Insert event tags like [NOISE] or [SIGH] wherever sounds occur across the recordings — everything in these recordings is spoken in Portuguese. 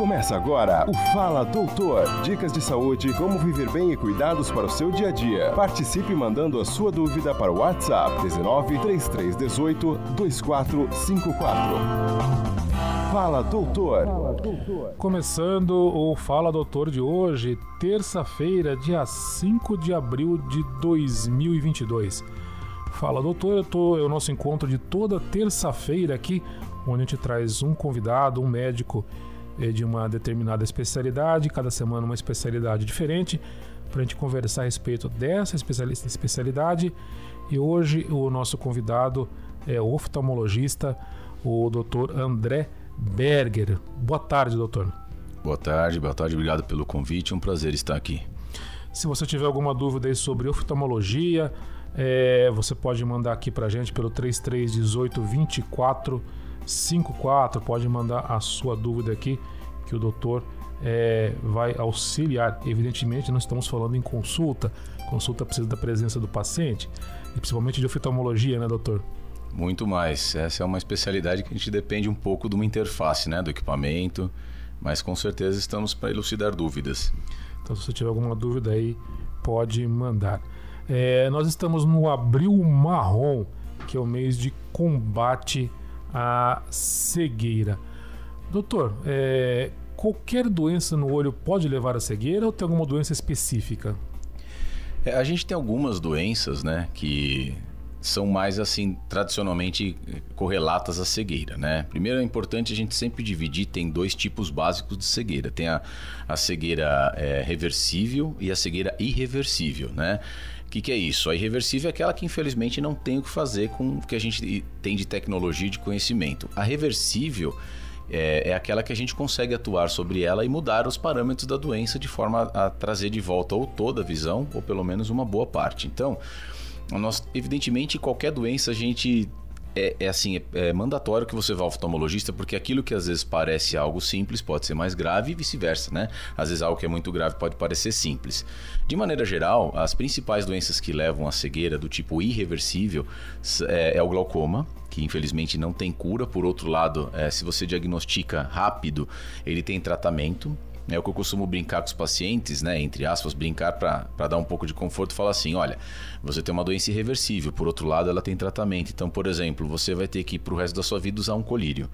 Começa agora o Fala Doutor. Dicas de saúde, como viver bem e cuidados para o seu dia a dia. Participe mandando a sua dúvida para o WhatsApp 19 3318 2454. Fala Doutor. Começando o Fala Doutor de hoje, terça-feira, dia 5 de abril de 2022. Fala Doutor, eu tô, é o nosso encontro de toda terça-feira aqui, onde a gente traz um convidado, um médico de uma determinada especialidade, cada semana uma especialidade diferente, para a gente conversar a respeito dessa especialidade. E hoje o nosso convidado é o oftalmologista, o Dr. André Berger. Boa tarde, doutor. Boa tarde, boa tarde, obrigado pelo convite, é um prazer estar aqui. Se você tiver alguma dúvida sobre oftalmologia, é, você pode mandar aqui para a gente pelo 3318 24 54. Pode mandar a sua dúvida aqui que o doutor é, vai auxiliar. Evidentemente, não estamos falando em consulta. Consulta precisa da presença do paciente, e principalmente de oftalmologia, né, doutor? Muito mais. Essa é uma especialidade que a gente depende um pouco de uma interface, né, do equipamento, mas com certeza estamos para elucidar dúvidas. Então, se você tiver alguma dúvida aí, pode mandar. É, nós estamos no abril marrom, que é o mês de combate a cegueira. Doutor, é, qualquer doença no olho pode levar à cegueira ou tem alguma doença específica? É, a gente tem algumas doenças, né, que são mais assim tradicionalmente correlatas à cegueira, né? Primeiro é importante a gente sempre dividir tem dois tipos básicos de cegueira. Tem a, a cegueira é, reversível e a cegueira irreversível, né? O que, que, é isso? A irreversível é aquela que infelizmente não tem o que fazer com o que a gente tem de tecnologia e de conhecimento. A reversível é, é, aquela que a gente consegue atuar sobre ela e mudar os parâmetros da doença de forma a trazer de volta ou toda a visão, ou pelo menos uma boa parte. Então, nós, evidentemente, qualquer doença a gente é, é, assim, é, é, mandatório que você vá ao oftalmologista, porque aquilo que às vezes parece algo simples pode ser mais grave e vice-versa, né? Às vezes algo que é muito grave pode parecer simples. De maneira geral, as principais doenças que levam à cegueira do tipo irreversível é, é o glaucoma, que infelizmente não tem cura. Por outro lado, é, se você diagnostica rápido, ele tem tratamento. É o que eu costumo brincar com os pacientes, né? Entre aspas, brincar para dar um pouco de conforto, falar assim: olha, você tem uma doença irreversível, por outro lado, ela tem tratamento. Então, por exemplo, você vai ter que, para o resto da sua vida, usar um colírio.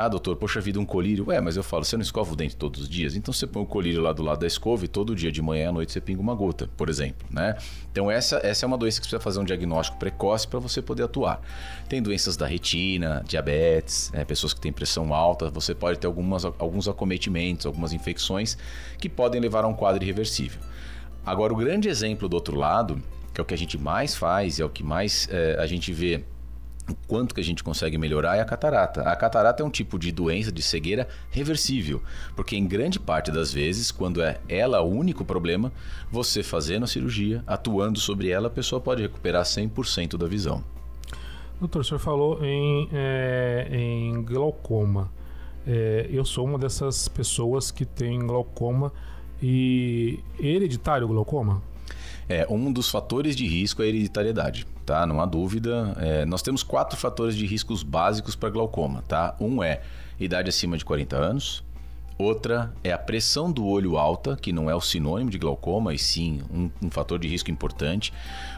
Ah, doutor, poxa vida, um colírio. Ué, mas eu falo, você não escova o dente todos os dias? Então você põe o colírio lá do lado da escova e todo dia de manhã à noite você pinga uma gota, por exemplo, né? Então essa, essa é uma doença que precisa fazer um diagnóstico precoce para você poder atuar. Tem doenças da retina, diabetes, né? pessoas que têm pressão alta, você pode ter algumas, alguns acometimentos, algumas infecções que podem levar a um quadro irreversível. Agora, o grande exemplo do outro lado, que é o que a gente mais faz, é o que mais é, a gente vê o quanto que a gente consegue melhorar é a catarata. A catarata é um tipo de doença de cegueira reversível, porque em grande parte das vezes, quando é ela o único problema, você fazendo a cirurgia, atuando sobre ela, a pessoa pode recuperar 100% da visão. Doutor, o senhor falou em, é, em glaucoma. É, eu sou uma dessas pessoas que tem glaucoma e hereditário glaucoma? É, um dos fatores de risco é a hereditariedade, tá? Não há dúvida. É, nós temos quatro fatores de riscos básicos para glaucoma, tá? Um é idade acima de 40 anos. Outra é a pressão do olho alta, que não é o sinônimo de glaucoma, e sim um, um fator de risco importante.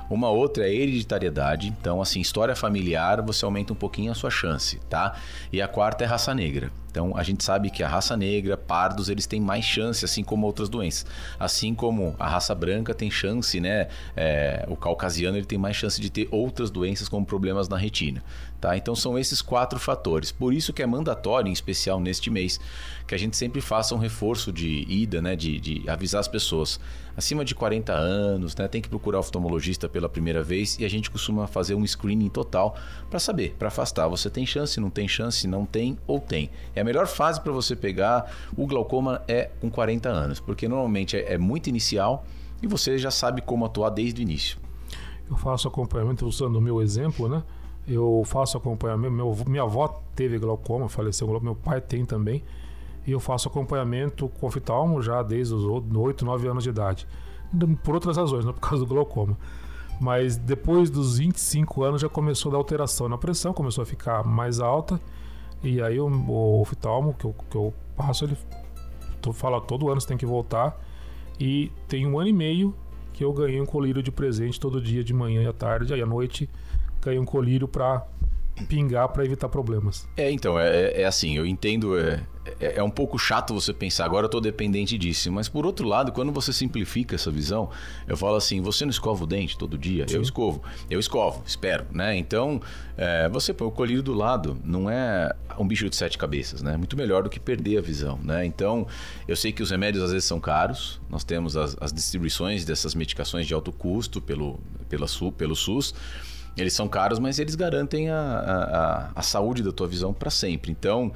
Uma outra é hereditariedade, então assim, história familiar, você aumenta um pouquinho a sua chance, tá? E a quarta é raça negra. Então a gente sabe que a raça negra, pardos, eles têm mais chance, assim como outras doenças. Assim como a raça branca tem chance, né? É, o caucasiano ele tem mais chance de ter outras doenças como problemas na retina. Tá? Então são esses quatro fatores. Por isso que é mandatório, em especial neste mês, que a gente sempre faça um reforço de ida, né? de, de avisar as pessoas. Acima de 40 anos, né? tem que procurar o oftalmologista pela primeira vez e a gente costuma fazer um screening total para saber, para afastar. Você tem chance, não tem chance, não tem ou tem. É a melhor fase para você pegar o glaucoma é com 40 anos, porque normalmente é, é muito inicial e você já sabe como atuar desde o início. Eu faço acompanhamento usando o meu exemplo, né? Eu faço acompanhamento. Meu, minha avó teve glaucoma, faleceu glaucoma, meu pai tem também. E eu faço acompanhamento com oftalmo já desde os 8, 9 anos de idade. Por outras razões, não por causa do glaucoma. Mas depois dos 25 anos já começou a dar alteração na pressão, começou a ficar mais alta. E aí o, o oftalmo que eu, que eu passo, ele fala todo ano você tem que voltar. E tem um ano e meio que eu ganhei um colírio de presente todo dia, de manhã e à tarde. Aí à noite ganhei um colírio para pingar para evitar problemas. É, então, é, é assim, eu entendo, é, é, é, um pouco chato você pensar, agora eu tô dependente disso, mas por outro lado, quando você simplifica essa visão, eu falo assim, você não escova o dente todo dia? Sim. Eu escovo, eu escovo, espero, né? Então, é, você põe o colírio do lado, não é um bicho de sete cabeças, né? Muito melhor do que perder a visão, né? Então, eu sei que os remédios às vezes são caros, nós temos as, as distribuições dessas medicações de alto custo pelo, pela, pelo SUS, eles são caros, mas eles garantem a, a, a saúde da tua visão para sempre. Então,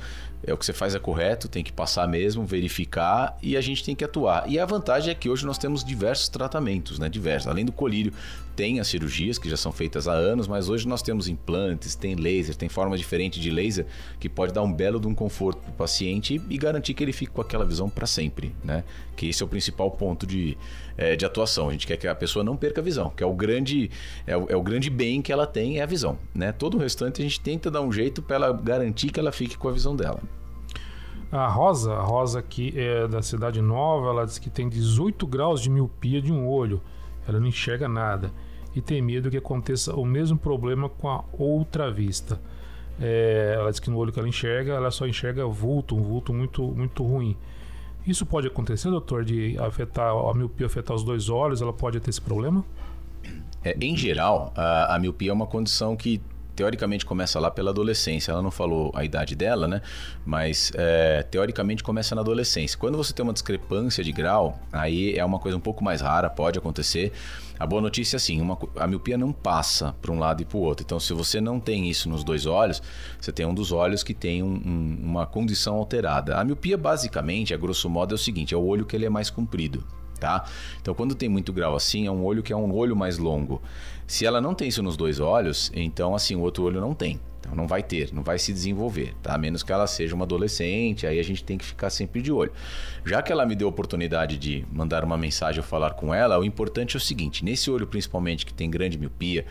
é o que você faz é correto, tem que passar mesmo, verificar e a gente tem que atuar. E a vantagem é que hoje nós temos diversos tratamentos, né? Diversos. Além do colírio, tem as cirurgias que já são feitas há anos, mas hoje nós temos implantes, tem laser, tem forma diferente de laser que pode dar um belo de um conforto para o paciente e garantir que ele fique com aquela visão para sempre, né? Que esse é o principal ponto de, é, de atuação. A gente quer que a pessoa não perca a visão, que é o grande é o, é o grande bem que ela tem é a visão, né? Todo o restante a gente tenta dar um jeito para ela garantir que ela fique com a visão dela. A Rosa, a Rosa aqui é da Cidade Nova, ela diz que tem 18 graus de miopia de um olho. Ela não enxerga nada e tem medo que aconteça o mesmo problema com a outra vista. É, ela diz que no olho que ela enxerga, ela só enxerga vulto, um vulto muito, muito ruim. Isso pode acontecer, doutor, de afetar a miopia afetar os dois olhos? Ela pode ter esse problema? É, em geral, a, a miopia é uma condição que teoricamente começa lá pela adolescência. Ela não falou a idade dela, né? Mas é, teoricamente começa na adolescência. Quando você tem uma discrepância de grau, aí é uma coisa um pouco mais rara, pode acontecer. A boa notícia é assim, uma, a miopia não passa para um lado e para o outro. Então, se você não tem isso nos dois olhos, você tem um dos olhos que tem um, um, uma condição alterada. A miopia, basicamente, a grosso modo, é o seguinte: é o olho que ele é mais comprido. Tá? Então, quando tem muito grau assim, é um olho que é um olho mais longo. Se ela não tem isso nos dois olhos, então assim, o outro olho não tem. Então não vai ter, não vai se desenvolver, tá? A menos que ela seja uma adolescente, aí a gente tem que ficar sempre de olho. Já que ela me deu a oportunidade de mandar uma mensagem ou falar com ela, o importante é o seguinte: nesse olho principalmente que tem grande miopia,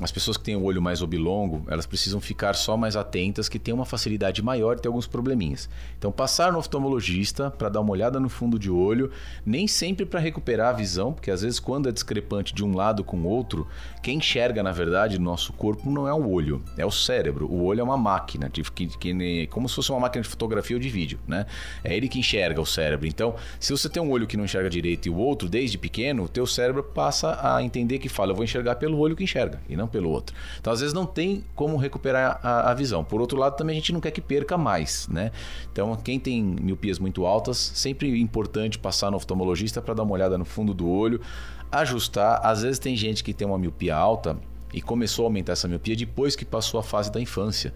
as pessoas que têm o olho mais oblongo, elas precisam ficar só mais atentas que tem uma facilidade maior de ter alguns probleminhas. Então, passar no oftalmologista para dar uma olhada no fundo de olho, nem sempre para recuperar a visão, porque às vezes quando é discrepante de um lado com o outro, quem enxerga na verdade no nosso corpo não é o olho, é o cérebro. O olho é uma máquina, que, que, como se fosse uma máquina de fotografia ou de vídeo, né? É ele que enxerga o cérebro. Então, se você tem um olho que não enxerga direito e o outro desde pequeno, o teu cérebro passa a entender que fala, eu vou enxergar pelo olho que enxerga e não não pelo outro. Então, às vezes, não tem como recuperar a, a, visão. Por outro lado, também a gente não quer que perca mais, né? Então, quem tem miopias muito altas, sempre é importante passar no oftalmologista para dar uma olhada no fundo do olho, ajustar. Às vezes, tem gente que tem uma miopia alta e começou a aumentar essa miopia depois que passou a fase da infância.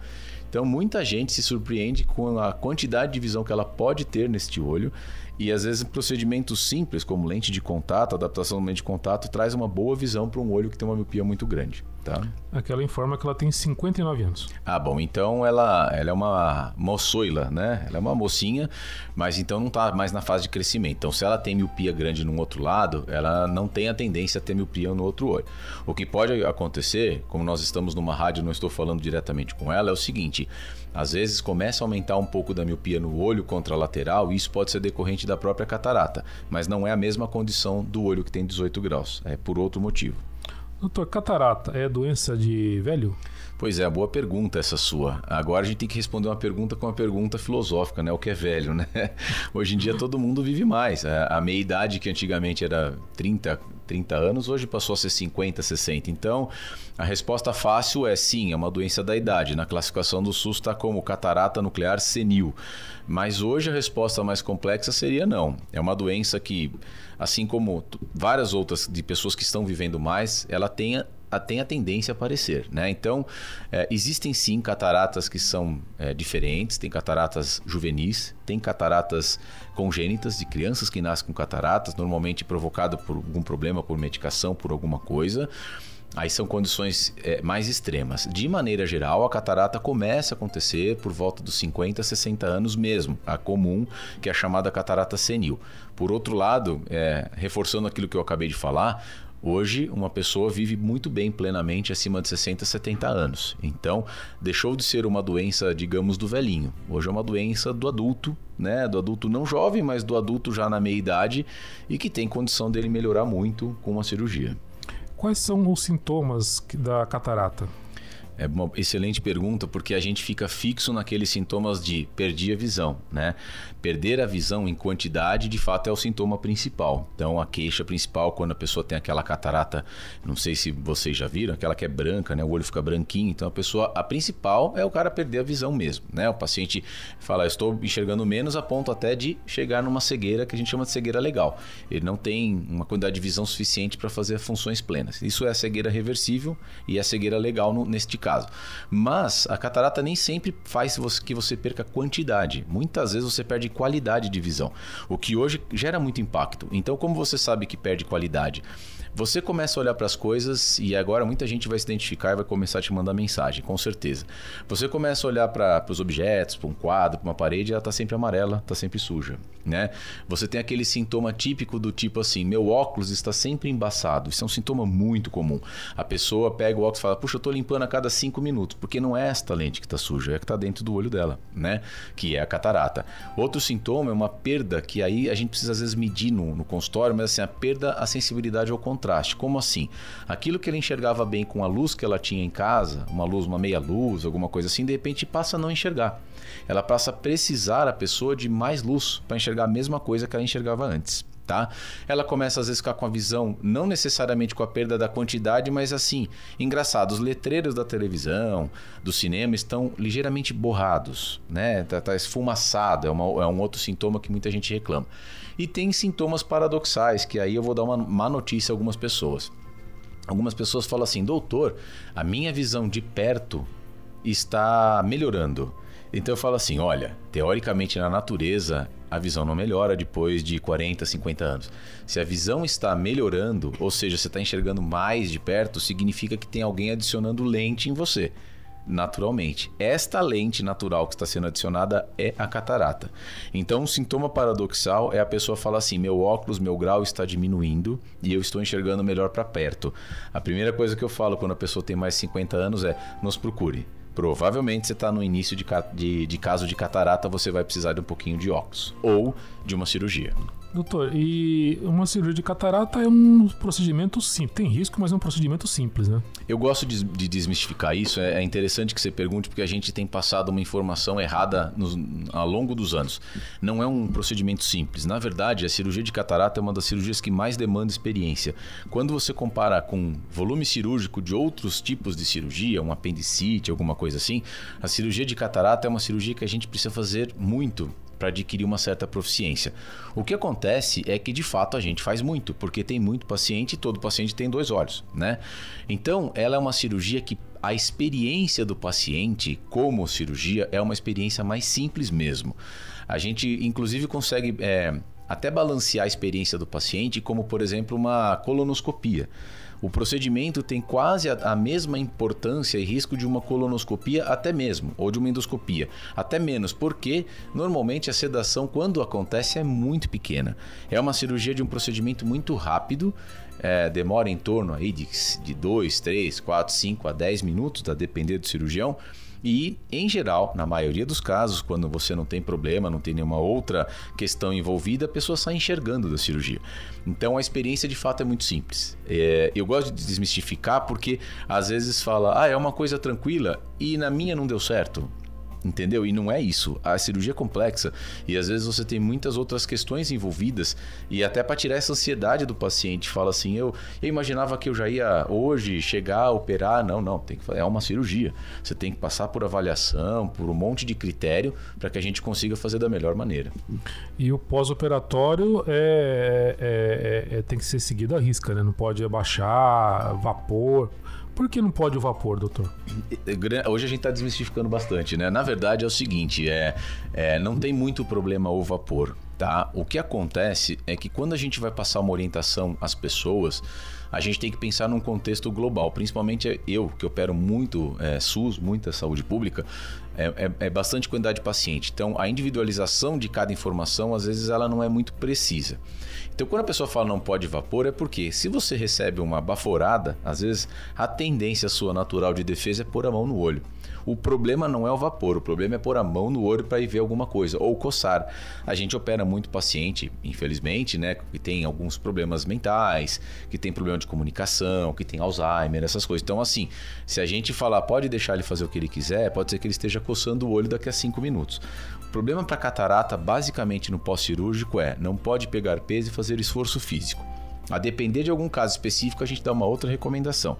Então, muita gente se surpreende com a quantidade de visão que ela pode ter neste olho e às vezes procedimentos simples, como lente de contato, adaptação da lente de contato, traz uma boa visão para um olho que tem uma miopia muito grande. Tá? Aquela informa que ela tem 59 anos. Ah, bom, então ela, ela é uma moçoila, né? Ela é uma mocinha, mas então não está mais na fase de crescimento. Então, se ela tem miopia grande num outro lado, ela não tem a tendência a ter miopia no outro olho. O que pode acontecer, como nós estamos numa rádio, não estou falando diretamente com ela, é o seguinte: às vezes começa a aumentar um pouco da miopia no olho contralateral e isso pode ser decorrente da própria catarata, mas não é a mesma condição do olho que tem 18 graus, é por outro motivo. Doutor, catarata é doença de velho? Pois é, boa pergunta essa sua. Agora a gente tem que responder uma pergunta com uma pergunta filosófica, né? O que é velho, [LAUGHS] né? Hoje em dia todo mundo vive mais. A meia idade que antigamente era 30, 30 anos, hoje passou a ser 50, 60. Então, a resposta fácil é sim, é uma doença da idade. Na classificação do SUS está como catarata nuclear senil. Mas hoje a resposta mais complexa seria não. É uma doença que, assim como várias outras de pessoas que estão vivendo mais, ela tem tem a tendência a aparecer. Né? Então, é, existem sim cataratas que são é, diferentes, tem cataratas juvenis, tem cataratas congênitas de crianças que nascem com cataratas, normalmente provocado por algum problema, por medicação, por alguma coisa. Aí são condições é, mais extremas. De maneira geral, a catarata começa a acontecer por volta dos 50, 60 anos mesmo, a comum, que é a chamada catarata senil. Por outro lado, é, reforçando aquilo que eu acabei de falar, Hoje, uma pessoa vive muito bem plenamente acima de 60, 70 anos. Então, deixou de ser uma doença, digamos, do velhinho. Hoje é uma doença do adulto, né? Do adulto não jovem, mas do adulto já na meia idade e que tem condição dele melhorar muito com uma cirurgia. Quais são os sintomas da catarata? É uma excelente pergunta, porque a gente fica fixo naqueles sintomas de perdi a visão, né? Perder a visão em quantidade, de fato, é o sintoma principal. Então, a queixa principal, quando a pessoa tem aquela catarata, não sei se vocês já viram, aquela que é branca, né? O olho fica branquinho. Então, a pessoa, a principal é o cara perder a visão mesmo, né? O paciente fala, estou enxergando menos, a ponto até de chegar numa cegueira que a gente chama de cegueira legal. Ele não tem uma quantidade de visão suficiente para fazer funções plenas. Isso é a cegueira reversível e a cegueira legal no, neste caso. Mas a catarata nem sempre faz que você perca quantidade. Muitas vezes você perde qualidade de visão, o que hoje gera muito impacto. Então, como você sabe que perde qualidade? Você começa a olhar para as coisas e agora muita gente vai se identificar e vai começar a te mandar mensagem, com certeza. Você começa a olhar para os objetos, para um quadro, para uma parede, ela está sempre amarela, está sempre suja, né? Você tem aquele sintoma típico do tipo assim, meu óculos está sempre embaçado. Isso é um sintoma muito comum. A pessoa pega o óculos e fala, puxa, eu estou limpando a cada cinco minutos, porque não é esta lente que está suja, é a que está dentro do olho dela, né? Que é a catarata. Outro sintoma é uma perda que aí a gente precisa às vezes medir no, no consultório, mas assim, a perda, a sensibilidade ao contraste. Como assim? Aquilo que ela enxergava bem com a luz que ela tinha em casa, uma luz, uma meia luz, alguma coisa assim, de repente passa a não enxergar. Ela passa a precisar a pessoa de mais luz para enxergar a mesma coisa que ela enxergava antes. Tá? Ela começa às vezes a ficar com a visão, não necessariamente com a perda da quantidade, mas assim, engraçado, os letreiros da televisão, do cinema estão ligeiramente borrados, né? Tá, tá esfumaçado, é, uma, é um outro sintoma que muita gente reclama. E tem sintomas paradoxais, que aí eu vou dar uma má notícia a algumas pessoas. Algumas pessoas falam assim, doutor, a minha visão de perto está melhorando. Então eu falo assim: olha, teoricamente na natureza a visão não melhora depois de 40, 50 anos. Se a visão está melhorando, ou seja, você está enxergando mais de perto, significa que tem alguém adicionando lente em você naturalmente. Esta lente natural que está sendo adicionada é a catarata. Então, um sintoma paradoxal é a pessoa falar assim: meu óculos, meu grau está diminuindo e eu estou enxergando melhor para perto. A primeira coisa que eu falo quando a pessoa tem mais de 50 anos é: nos procure. Provavelmente você está no início de, de, de caso de catarata, você vai precisar de um pouquinho de óculos ou de uma cirurgia. Doutor, e uma cirurgia de catarata é um procedimento simples. Tem risco, mas é um procedimento simples, né? Eu gosto de, de desmistificar isso. É, é, interessante que você pergunte, porque a gente tem passado uma informação errada nos, ao longo dos anos. Não é um procedimento simples. Na verdade, a cirurgia de catarata é uma das cirurgias que mais demanda experiência. Quando você compara com volume cirúrgico de outros tipos de cirurgia, um apendicite, alguma coisa assim, a cirurgia de catarata é uma cirurgia que a gente precisa fazer muito para adquirir uma certa proficiência. O que acontece é que de fato a gente faz muito, porque tem muito paciente e todo paciente tem dois olhos, né? Então, ela é uma cirurgia que a experiência do paciente como cirurgia é uma experiência mais simples mesmo. A gente, inclusive, consegue é, até balancear a experiência do paciente, como por exemplo uma colonoscopia. O procedimento tem quase a, a, mesma importância e risco de uma colonoscopia, até mesmo, ou de uma endoscopia, até menos, porque normalmente a sedação, quando acontece, é muito pequena. É uma cirurgia de um procedimento muito rápido, é, demora em torno aí de 2, 3, 4, 5 a 10 minutos, a depender do cirurgião. E, em geral, na maioria dos casos, quando você não tem problema, não tem nenhuma outra questão envolvida, a pessoa sai enxergando da cirurgia. Então a experiência de fato é muito simples. É, eu gosto de desmistificar porque às vezes fala, ah, é uma coisa tranquila e na minha não deu certo. Entendeu? E não é isso. A cirurgia é complexa e às vezes você tem muitas outras questões envolvidas e até para tirar essa ansiedade do paciente, fala assim: eu, eu imaginava que eu já ia hoje chegar, operar. Não, não, tem que, é uma cirurgia. Você tem que passar por avaliação, por um monte de critério para que a gente consiga fazer da melhor maneira. E o pós-operatório é, é, é, é, tem que ser seguido à risca, né? Não pode abaixar, vapor. Por que não pode o vapor, doutor? Hoje a gente está desmistificando bastante, né? Na verdade é o seguinte, é, é não tem muito problema o vapor. Tá? O que acontece é que quando a gente vai passar uma orientação às pessoas, a gente tem que pensar num contexto global. Principalmente eu, que opero muito é, SUS, muita saúde pública, é, é, é, bastante quantidade de paciente. Então, a individualização de cada informação, às vezes, ela não é muito precisa. Então, quando a pessoa fala não pode vapor, é porque se você recebe uma baforada, às vezes a tendência sua natural de defesa é pôr a mão no olho. O problema não é o vapor, o problema é pôr a mão no olho para ir ver alguma coisa ou coçar. A gente opera muito paciente, infelizmente, né, que tem alguns problemas mentais, que tem problema de comunicação, que tem Alzheimer, essas coisas. Então, assim, se a gente falar pode deixar ele fazer o que ele quiser, pode ser que ele esteja coçando o olho daqui a cinco minutos. O problema para catarata, basicamente no pós-cirúrgico, é não pode pegar peso e fazer esforço físico. A depender de algum caso específico, a gente dá uma outra recomendação.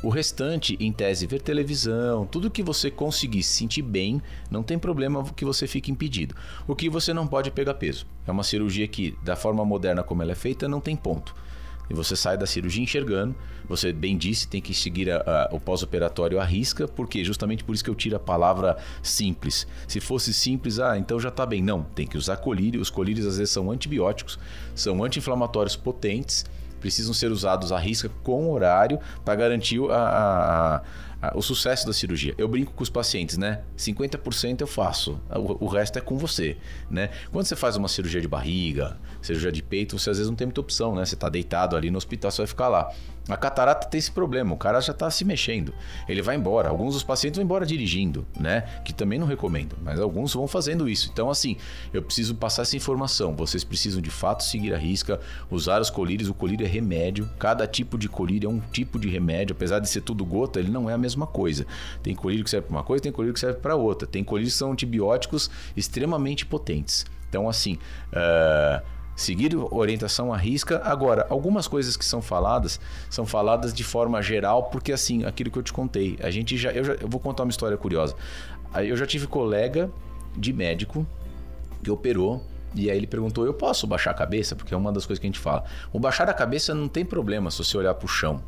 O restante, em tese, ver televisão, tudo que você conseguir se sentir bem, não tem problema que você fique impedido. O que você não pode é pegar peso. É uma cirurgia que, da forma moderna como ela é feita, não tem ponto. E você sai da cirurgia enxergando. Você bem disse, tem que seguir a, a, o pós-operatório à risca, porque justamente por isso que eu tiro a palavra simples. Se fosse simples, ah, então já está bem. Não, tem que usar colírio. Os colírios às vezes são antibióticos, são anti-inflamatórios potentes, precisam ser usados à risca com horário para garantir a, a o sucesso da cirurgia. Eu brinco com os pacientes, né? 50% eu faço, o, resto é com você, né? Quando você faz uma cirurgia de barriga, cirurgia de peito, você às vezes não tem muita opção, né? Você está deitado ali no hospital, você vai ficar lá. A catarata tem esse problema, o cara já está se mexendo, ele vai embora. Alguns dos pacientes vão embora dirigindo, né? Que também não recomendo, mas alguns vão fazendo isso. Então, assim, eu preciso passar essa informação. Vocês precisam de fato seguir a risca, usar os colírios. O colírio é remédio, cada tipo de colírio é um tipo de remédio, apesar de ser tudo gota, ele não é a mesma coisa. Tem colírio que serve para uma coisa, tem colírio que serve para outra. Tem colírios que são antibióticos extremamente potentes. Então, assim. Uh seguir orientação à risca. Agora, algumas coisas que são faladas são faladas de forma geral, porque assim, aquilo que eu te contei, a gente já eu, já, eu vou contar uma história curiosa. Eu já tive colega de médico que operou e aí ele perguntou: "Eu posso baixar a cabeça?" Porque é uma das coisas que a gente fala. O baixar a cabeça não tem problema se você olhar para o chão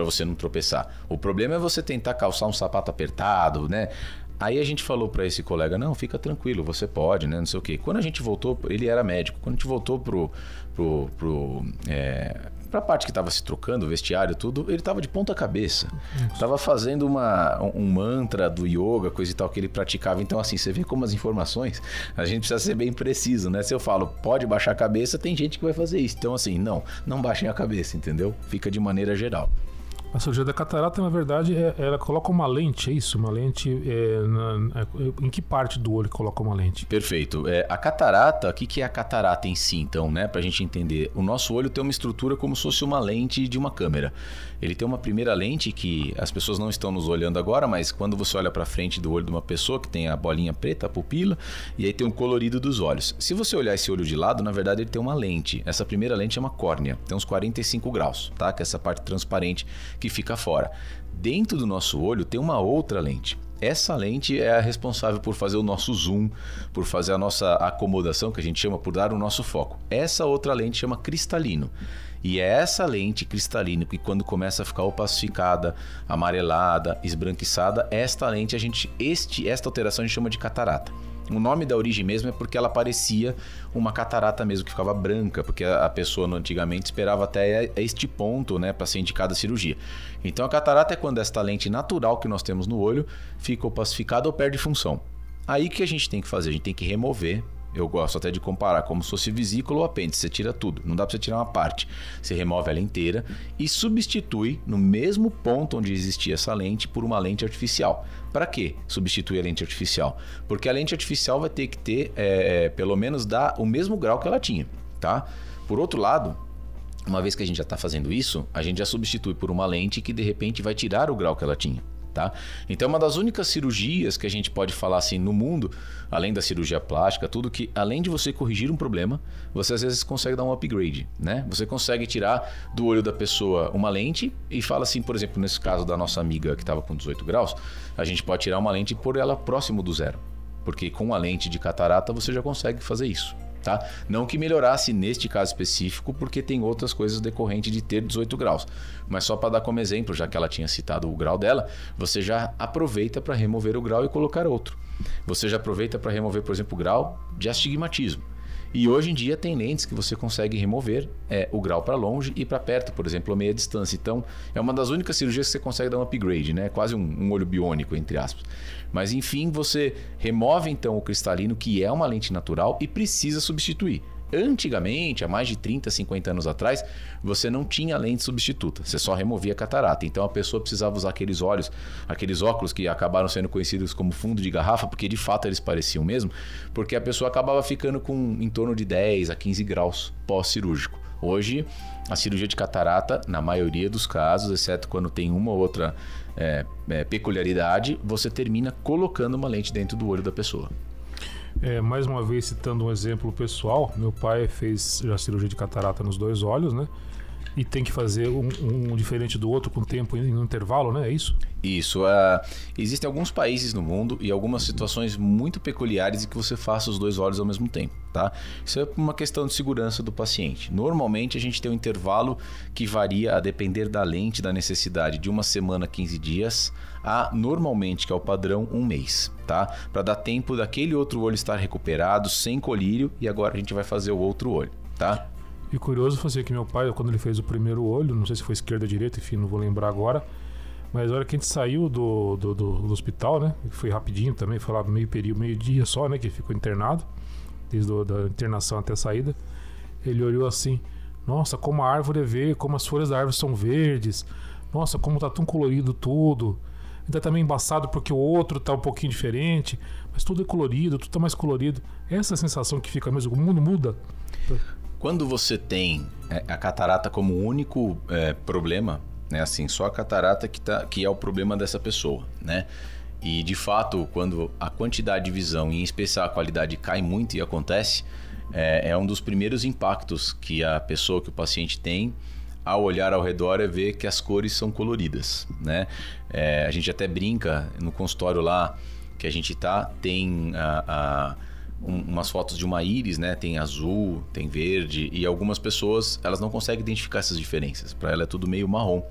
para você não tropeçar. O problema é você tentar calçar um sapato apertado, né? Aí a gente falou para esse colega, não, fica tranquilo, você pode, né? Não sei o quê. Quando a gente voltou, ele era médico, quando a gente voltou pro. pro, pro é, pra parte que tava se trocando, o vestiário, tudo, ele tava de ponta cabeça. Tava fazendo uma, um mantra do yoga, coisa e tal, que ele praticava. Então, assim, você vê como as informações, a gente precisa ser bem preciso, né? Se eu falo, pode baixar a cabeça, tem gente que vai fazer isso. Então, assim, não, não baixem a cabeça, entendeu? Fica de maneira geral. A cirurgia da catarata, na verdade, é, ela coloca uma lente, é isso? Uma lente. É, na, é, em que parte do olho coloca uma lente? Perfeito. É, a catarata, o que, que é a catarata em si, então, né? Pra gente entender. O nosso olho tem uma estrutura como se fosse uma lente de uma câmera. Ele tem uma primeira lente que as pessoas não estão nos olhando agora, mas quando você olha para frente do olho de uma pessoa que tem a bolinha preta, a pupila, e aí tem o colorido dos olhos. Se você olhar esse olho de lado, na verdade ele tem uma lente. Essa primeira lente é uma córnea, tem uns 45 graus, tá? Que é essa parte transparente que fica fora. Dentro do nosso olho tem uma outra lente. Essa lente é a responsável por fazer o nosso zoom, por fazer a nossa acomodação, que a gente chama por dar o nosso foco. Essa outra lente chama cristalino. E é essa lente cristalina que quando começa a ficar opacificada, amarelada, esbranquiçada, esta lente a gente este esta alteração a gente chama de catarata. O nome da origem mesmo é porque ela parecia uma catarata mesmo, que ficava branca, porque a pessoa antigamente esperava até este ponto, né, para ser indicada a cirurgia. Então a catarata é quando esta lente natural que nós temos no olho fica opacificada ou perde função. Aí que a gente tem que fazer? A gente tem que remover eu gosto até de comparar como se fosse vesícula ou apêndice. Você tira tudo, não dá para você tirar uma parte. Você remove ela inteira e substitui no mesmo ponto onde existia essa lente por uma lente artificial. Para que substituir a lente artificial? Porque a lente artificial vai ter que ter, é, pelo menos, dar o mesmo grau que ela tinha, tá? Por outro lado, uma vez que a gente já está fazendo isso, a gente já substitui por uma lente que de repente vai tirar o grau que ela tinha. Tá? Então, é uma das únicas cirurgias que a gente pode falar assim no mundo, além da cirurgia plástica, tudo que além de você corrigir um problema, você às vezes consegue dar um upgrade, né? Você consegue tirar do olho da pessoa uma lente e fala assim, por exemplo, nesse caso da nossa amiga que estava com 18 graus, a gente pode tirar uma lente e pôr ela próximo do zero, porque com a lente de catarata você já consegue fazer isso. Tá? Não que melhorasse neste caso específico, porque tem outras coisas decorrentes de ter 18 graus. Mas só para dar como exemplo, já que ela tinha citado o grau dela, você já aproveita para remover o grau e colocar outro. Você já aproveita para remover, por exemplo, o grau de astigmatismo. E hoje em dia tem lentes que você consegue remover é, o grau para longe e para perto, por exemplo, a meia distância. Então, é uma das únicas cirurgias que você consegue dar um upgrade, né? Quase um, um olho biônico, entre aspas. Mas enfim, você remove então o cristalino, que é uma lente natural, e precisa substituir. Antigamente, há mais de 30, 50 anos atrás, você não tinha lente substituta, você só removia catarata. Então a pessoa precisava usar aqueles olhos, aqueles óculos que acabaram sendo conhecidos como fundo de garrafa, porque de fato eles pareciam mesmo, porque a pessoa acabava ficando com em torno de 10 a 15 graus pós-cirúrgico. Hoje, a cirurgia de catarata, na maioria dos casos, exceto quando tem uma ou outra é, é, peculiaridade, você termina colocando uma lente dentro do olho da pessoa. É, mais uma vez citando um exemplo pessoal, meu pai fez já cirurgia de catarata nos dois olhos, né? E tem que fazer um, um diferente do outro com tempo em um intervalo, né? É isso? Isso. Uh, existem alguns países no mundo e algumas situações muito peculiares em que você faça os dois olhos ao mesmo tempo, tá? Isso é uma questão de segurança do paciente. Normalmente a gente tem um intervalo que varia a depender da lente, da necessidade, de uma semana a 15 dias a normalmente, que é o padrão, um mês, tá? Para dar tempo daquele outro olho estar recuperado, sem colírio, e agora a gente vai fazer o outro olho, tá? E curioso foi que meu pai, quando ele fez o primeiro olho, não sei se foi esquerda ou direita, enfim, não vou lembrar agora, mas a hora que a gente saiu do, do, do, do hospital, né? Foi rapidinho também, foi lá meio período, meio dia só, né? Que ficou internado, desde a internação até a saída. Ele olhou assim: Nossa, como a árvore é verde, como as folhas da árvore são verdes. Nossa, como tá tão colorido tudo. Ainda tá meio embaçado porque o outro tá um pouquinho diferente, mas tudo é colorido, tudo tá mais colorido. Essa é sensação que fica mesmo, o mundo muda. Quando você tem é, a catarata como único é, problema, né? Assim, só a catarata que, tá, que é o problema dessa pessoa, né? E de fato, quando a quantidade de visão, e em especial a qualidade, cai muito e acontece, é, é, um dos primeiros impactos que a pessoa, que o paciente tem ao olhar ao redor é ver que as cores são coloridas, né? É, a gente até brinca no consultório lá que a gente tá, tem a, a um, umas fotos de uma íris, né? Tem azul, tem verde e algumas pessoas elas não conseguem identificar essas diferenças. Para ela é tudo meio marrom,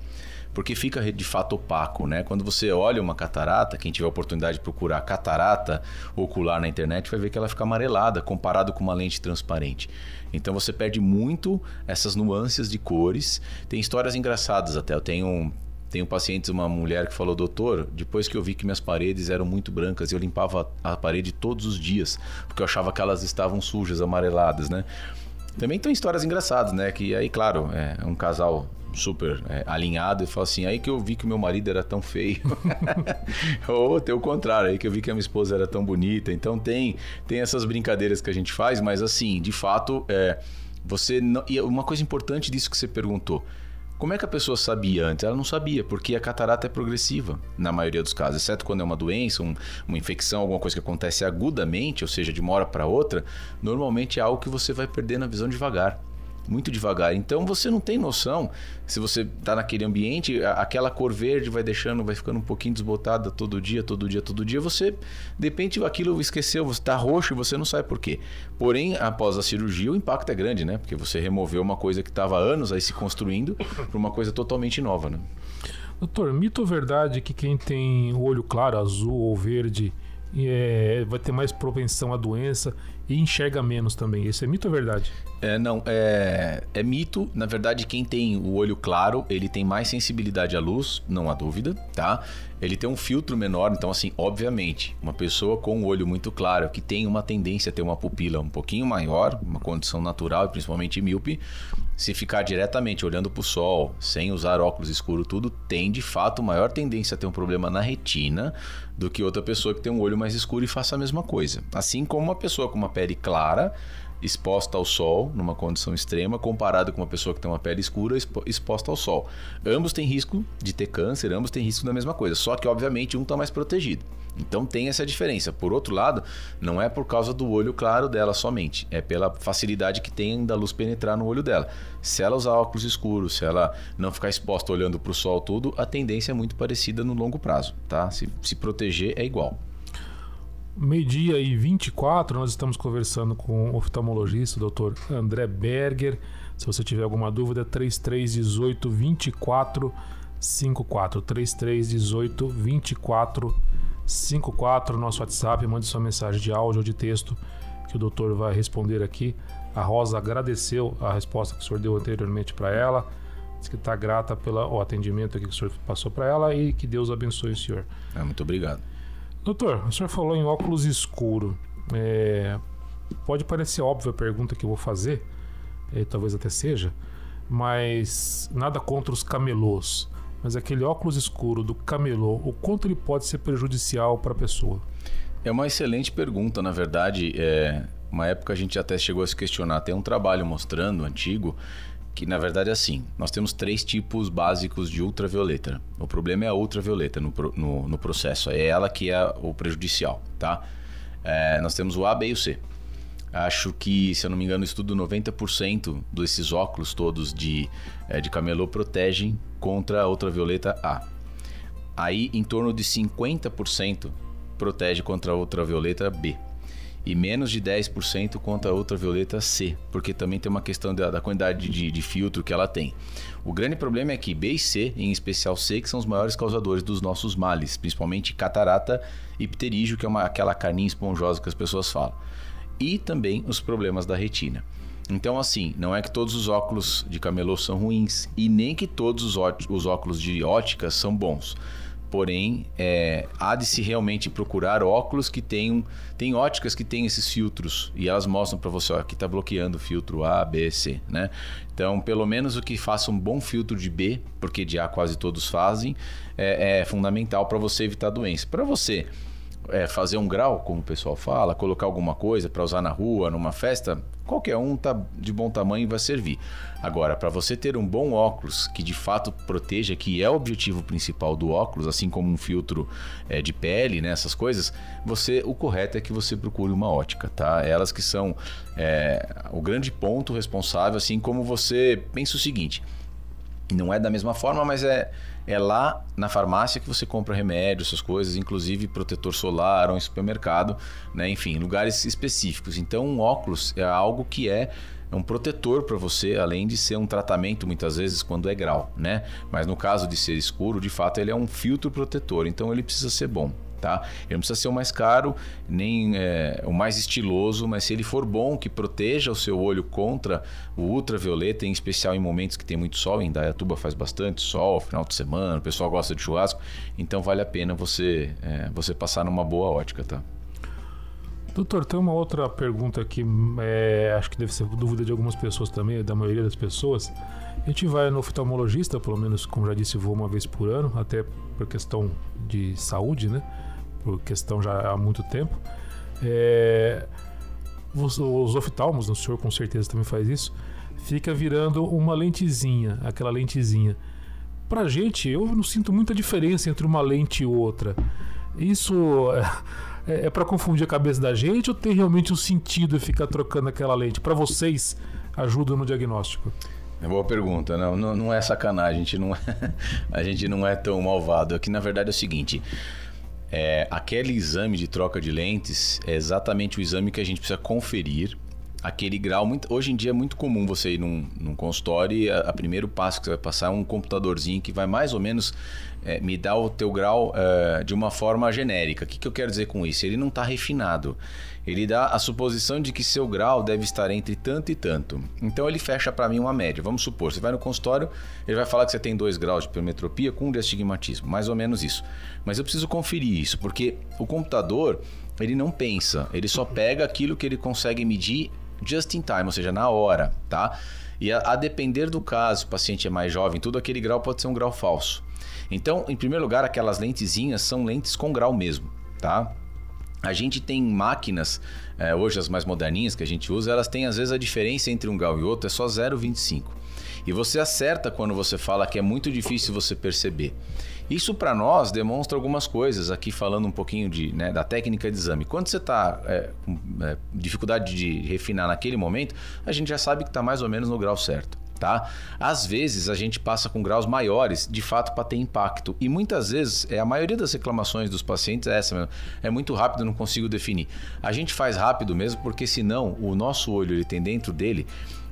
porque fica de fato opaco, né? Quando você olha uma catarata, quem tiver a oportunidade de procurar catarata ocular na internet vai ver que ela fica amarelada comparado com uma lente transparente. Então você perde muito essas nuances de cores. Tem histórias engraçadas até. Eu tenho tenho pacientes, uma mulher que falou, doutor, depois que eu vi que minhas paredes eram muito brancas, eu limpava a parede todos os dias, porque eu achava que elas estavam sujas, amareladas, né? Também tem histórias engraçadas, né? Que aí, claro, é um casal super é, alinhado e fala assim, aí que eu vi que o meu marido era tão feio. [LAUGHS] Ou tem o contrário, aí que eu vi que a minha esposa era tão bonita. Então tem, tem essas brincadeiras que a gente faz, mas assim, de fato, é, você não... E uma coisa importante disso que você perguntou, como é que a pessoa sabia antes? Ela não sabia, porque a catarata é progressiva, na maioria dos casos, exceto quando é uma doença, um, uma infecção, alguma coisa que acontece agudamente, ou seja, de uma hora para outra, normalmente é algo que você vai perder na visão devagar muito devagar. Então você não tem noção se você está naquele ambiente, aquela cor verde vai deixando, vai ficando um pouquinho desbotada todo dia, todo dia, todo dia. Você, de repente, aquilo esqueceu, você está roxo e você não sabe por quê. Porém, após a cirurgia, o impacto é grande, né? Porque você removeu uma coisa que estava anos aí se construindo para uma coisa totalmente nova, né? Doutor, mito ou verdade que quem tem o olho claro, azul ou verde, é, vai ter mais propensão à doença e enxerga menos também. Isso é mito ou verdade? É, não, é, é mito. Na verdade, quem tem o olho claro, ele tem mais sensibilidade à luz, não há dúvida, tá? Ele tem um filtro menor, então assim, obviamente, uma pessoa com o olho muito claro, que tem uma tendência a ter uma pupila um pouquinho maior, uma condição natural, principalmente míope, se ficar diretamente olhando para o sol, sem usar óculos escuros, tudo, tem de fato maior tendência a ter um problema na retina do que outra pessoa que tem um olho mais escuro e faça a mesma coisa. Assim como uma pessoa com uma pele clara exposta ao sol, numa condição extrema, comparado com uma pessoa que tem uma pele escura exposta ao sol. Ambos têm risco de ter câncer, ambos têm risco da mesma coisa, só que obviamente um está mais protegido. Então tem essa diferença. Por outro lado, não é por causa do olho claro dela somente, é pela facilidade que tem da luz penetrar no olho dela. Se ela usar óculos escuros, se ela não ficar exposta olhando para o sol tudo, a tendência é muito parecida no longo prazo, tá? Se, se proteger é igual. Meio-dia e 24, nós estamos conversando com o oftalmologista, o Dr. André Berger. Se você tiver alguma dúvida, 3318 24 54 3318 24 54 nosso WhatsApp, mande sua mensagem de áudio ou de texto que o doutor vai responder aqui. A Rosa agradeceu a resposta que o senhor deu anteriormente para ela. Diz que está grata pelo atendimento que o senhor passou para ela e que Deus abençoe o senhor. É, muito obrigado. Doutor, o senhor falou em óculos escuro. É, pode parecer óbvia a pergunta que eu vou fazer, é, talvez até seja, mas nada contra os camelôs. Mas aquele óculos escuro do camelô, o quanto ele pode ser prejudicial para a pessoa? É uma excelente pergunta, na verdade. É, uma época a gente até chegou a se questionar. Tem um trabalho mostrando, antigo, que na verdade é assim: nós temos três tipos básicos de ultravioleta. O problema é a ultravioleta no, no, no processo, é ela que é o prejudicial, tá? É, nós temos o A, B e o C. Acho que, se eu não me engano, estudo 90% desses óculos todos de, é, de camelô protegem contra a ultravioleta A. Aí, em torno de 50% protege contra a ultravioleta B e menos de 10% contra a ultravioleta C, porque também tem uma questão da, da quantidade de, de, filtro que ela tem. O grande problema é que B e C, em especial C, que são os maiores causadores dos nossos males, principalmente catarata e pterígio, que é uma, aquela carninha esponjosa que as pessoas falam. E também os problemas da retina. Então, assim, não é que todos os óculos de camelô são ruins e nem que todos os, os óculos de ótica são bons. Porém, é, há de se realmente procurar óculos que tenham. Tem óticas que têm esses filtros e elas mostram para você, ó, que está bloqueando o filtro A, B, C, né? Então, pelo menos o que faça um bom filtro de B, porque de A quase todos fazem, é, é fundamental para você evitar doença. Para você é, fazer um grau, como o pessoal fala, colocar alguma coisa para usar na rua, numa festa, qualquer um tá de bom tamanho vai servir. Agora, para você ter um bom óculos que de fato proteja, que é o objetivo principal do óculos, assim como um filtro é, de pele, né, essas coisas, você o correto é que você procure uma ótica, tá? Elas que são é, o grande ponto responsável, assim como você pensa o seguinte. Não é da mesma forma, mas é é lá na farmácia que você compra remédio, essas coisas, inclusive protetor solar ou em supermercado, né? enfim, lugares específicos. Então, um óculos é algo que é um protetor para você, além de ser um tratamento muitas vezes quando é grau, né? Mas no caso de ser escuro, de fato ele é um filtro protetor, então ele precisa ser bom tá? Ele não precisa ser o mais caro, nem é, o mais estiloso, mas se ele for bom, que proteja o seu olho contra o ultravioleta, em especial em momentos que tem muito sol, em Dayatuba faz bastante sol, final de semana, o pessoal gosta de churrasco, então vale a pena você, é, você passar numa boa ótica, tá? Doutor, tem uma outra pergunta que é, acho que deve ser dúvida de algumas pessoas também, da maioria das pessoas. A gente vai no oftalmologista, pelo menos, como já disse, vou uma vez por ano, até por questão de saúde, né? Por questão já há muito tempo. É, os, os oftalmos, o senhor com certeza também faz isso, fica virando uma lentezinha, aquela lentezinha. Pra gente, eu não sinto muita diferença entre uma lente e outra. Isso é, é para confundir a cabeça da gente ou tem realmente um sentido ficar trocando aquela lente? Para vocês, ajuda no diagnóstico? É boa pergunta, não, não, não é sacanagem, a gente não é, [LAUGHS] a gente não é tão malvado. Aqui na verdade é o seguinte: é, aquele exame de troca de lentes é exatamente o exame que a gente precisa conferir aquele grau. Muito, hoje em dia é muito comum você ir num, num consultório e a, a, primeiro passo que você vai passar é um computadorzinho que vai mais ou menos é, me dar o teu grau é, de uma forma genérica. O que, que eu quero dizer com isso? Ele não está refinado ele dá a suposição de que seu grau deve estar entre tanto e tanto. Então ele fecha para mim uma média. Vamos supor, você vai no consultório, ele vai falar que você tem 2 graus de hipermetropia com um de astigmatismo, mais ou menos isso. Mas eu preciso conferir isso, porque o computador, ele não pensa, ele só pega aquilo que ele consegue medir just in time, ou seja, na hora, tá? E a, a depender do caso, o paciente é mais jovem, tudo aquele grau pode ser um grau falso. Então, em primeiro lugar, aquelas lentezinhas são lentes com grau mesmo, tá? A gente tem máquinas, é, hoje as mais moderninhas que a gente usa, elas têm às vezes a diferença entre um grau e outro é só 0,25. E você acerta quando você fala que é muito difícil você perceber. Isso para nós demonstra algumas coisas, aqui falando um pouquinho de, né, da técnica de exame. Quando você está é, com é, dificuldade de refinar naquele momento, a gente já sabe que está mais ou menos no grau certo tá? Às vezes a gente passa com graus maiores, de fato, para ter impacto. E muitas vezes, é a maioria das reclamações dos pacientes é essa mesmo. É muito rápido, não consigo definir. A gente faz rápido mesmo, porque senão o nosso olho ele tem dentro dele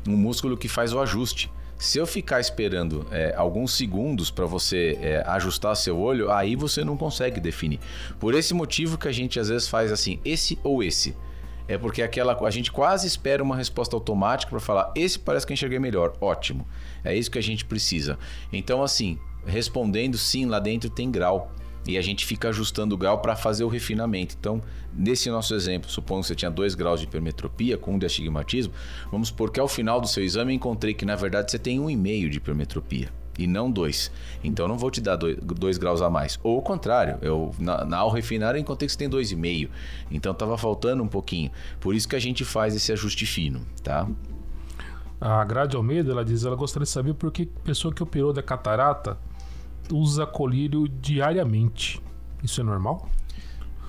um músculo que faz o ajuste. Se eu ficar esperando é, alguns segundos para você é, ajustar seu olho, aí você não consegue definir. Por esse motivo que a gente às vezes faz assim, esse ou esse. É porque aquela a gente quase espera uma resposta automática para falar: esse parece que eu enxerguei melhor, ótimo. É isso que a gente precisa. Então, assim, respondendo sim, lá dentro tem grau. E a gente fica ajustando o grau para fazer o refinamento. Então, nesse nosso exemplo, supondo que você tinha 2 graus de hipermetropia com um de astigmatismo, vamos supor que ao final do seu exame eu encontrei que na verdade você tem 1,5 de hipermetropia e não 2. Então não vou te dar 2 graus a mais. Ou o contrário, eu na, na ao refinar eu encontrei que você tem 2,5. Então estava faltando um pouquinho. Por isso que a gente faz esse ajuste fino, tá? A Grade Almeida, ela diz, ela gostaria de saber por que pessoa que operou da catarata usa colírio diariamente. Isso é normal?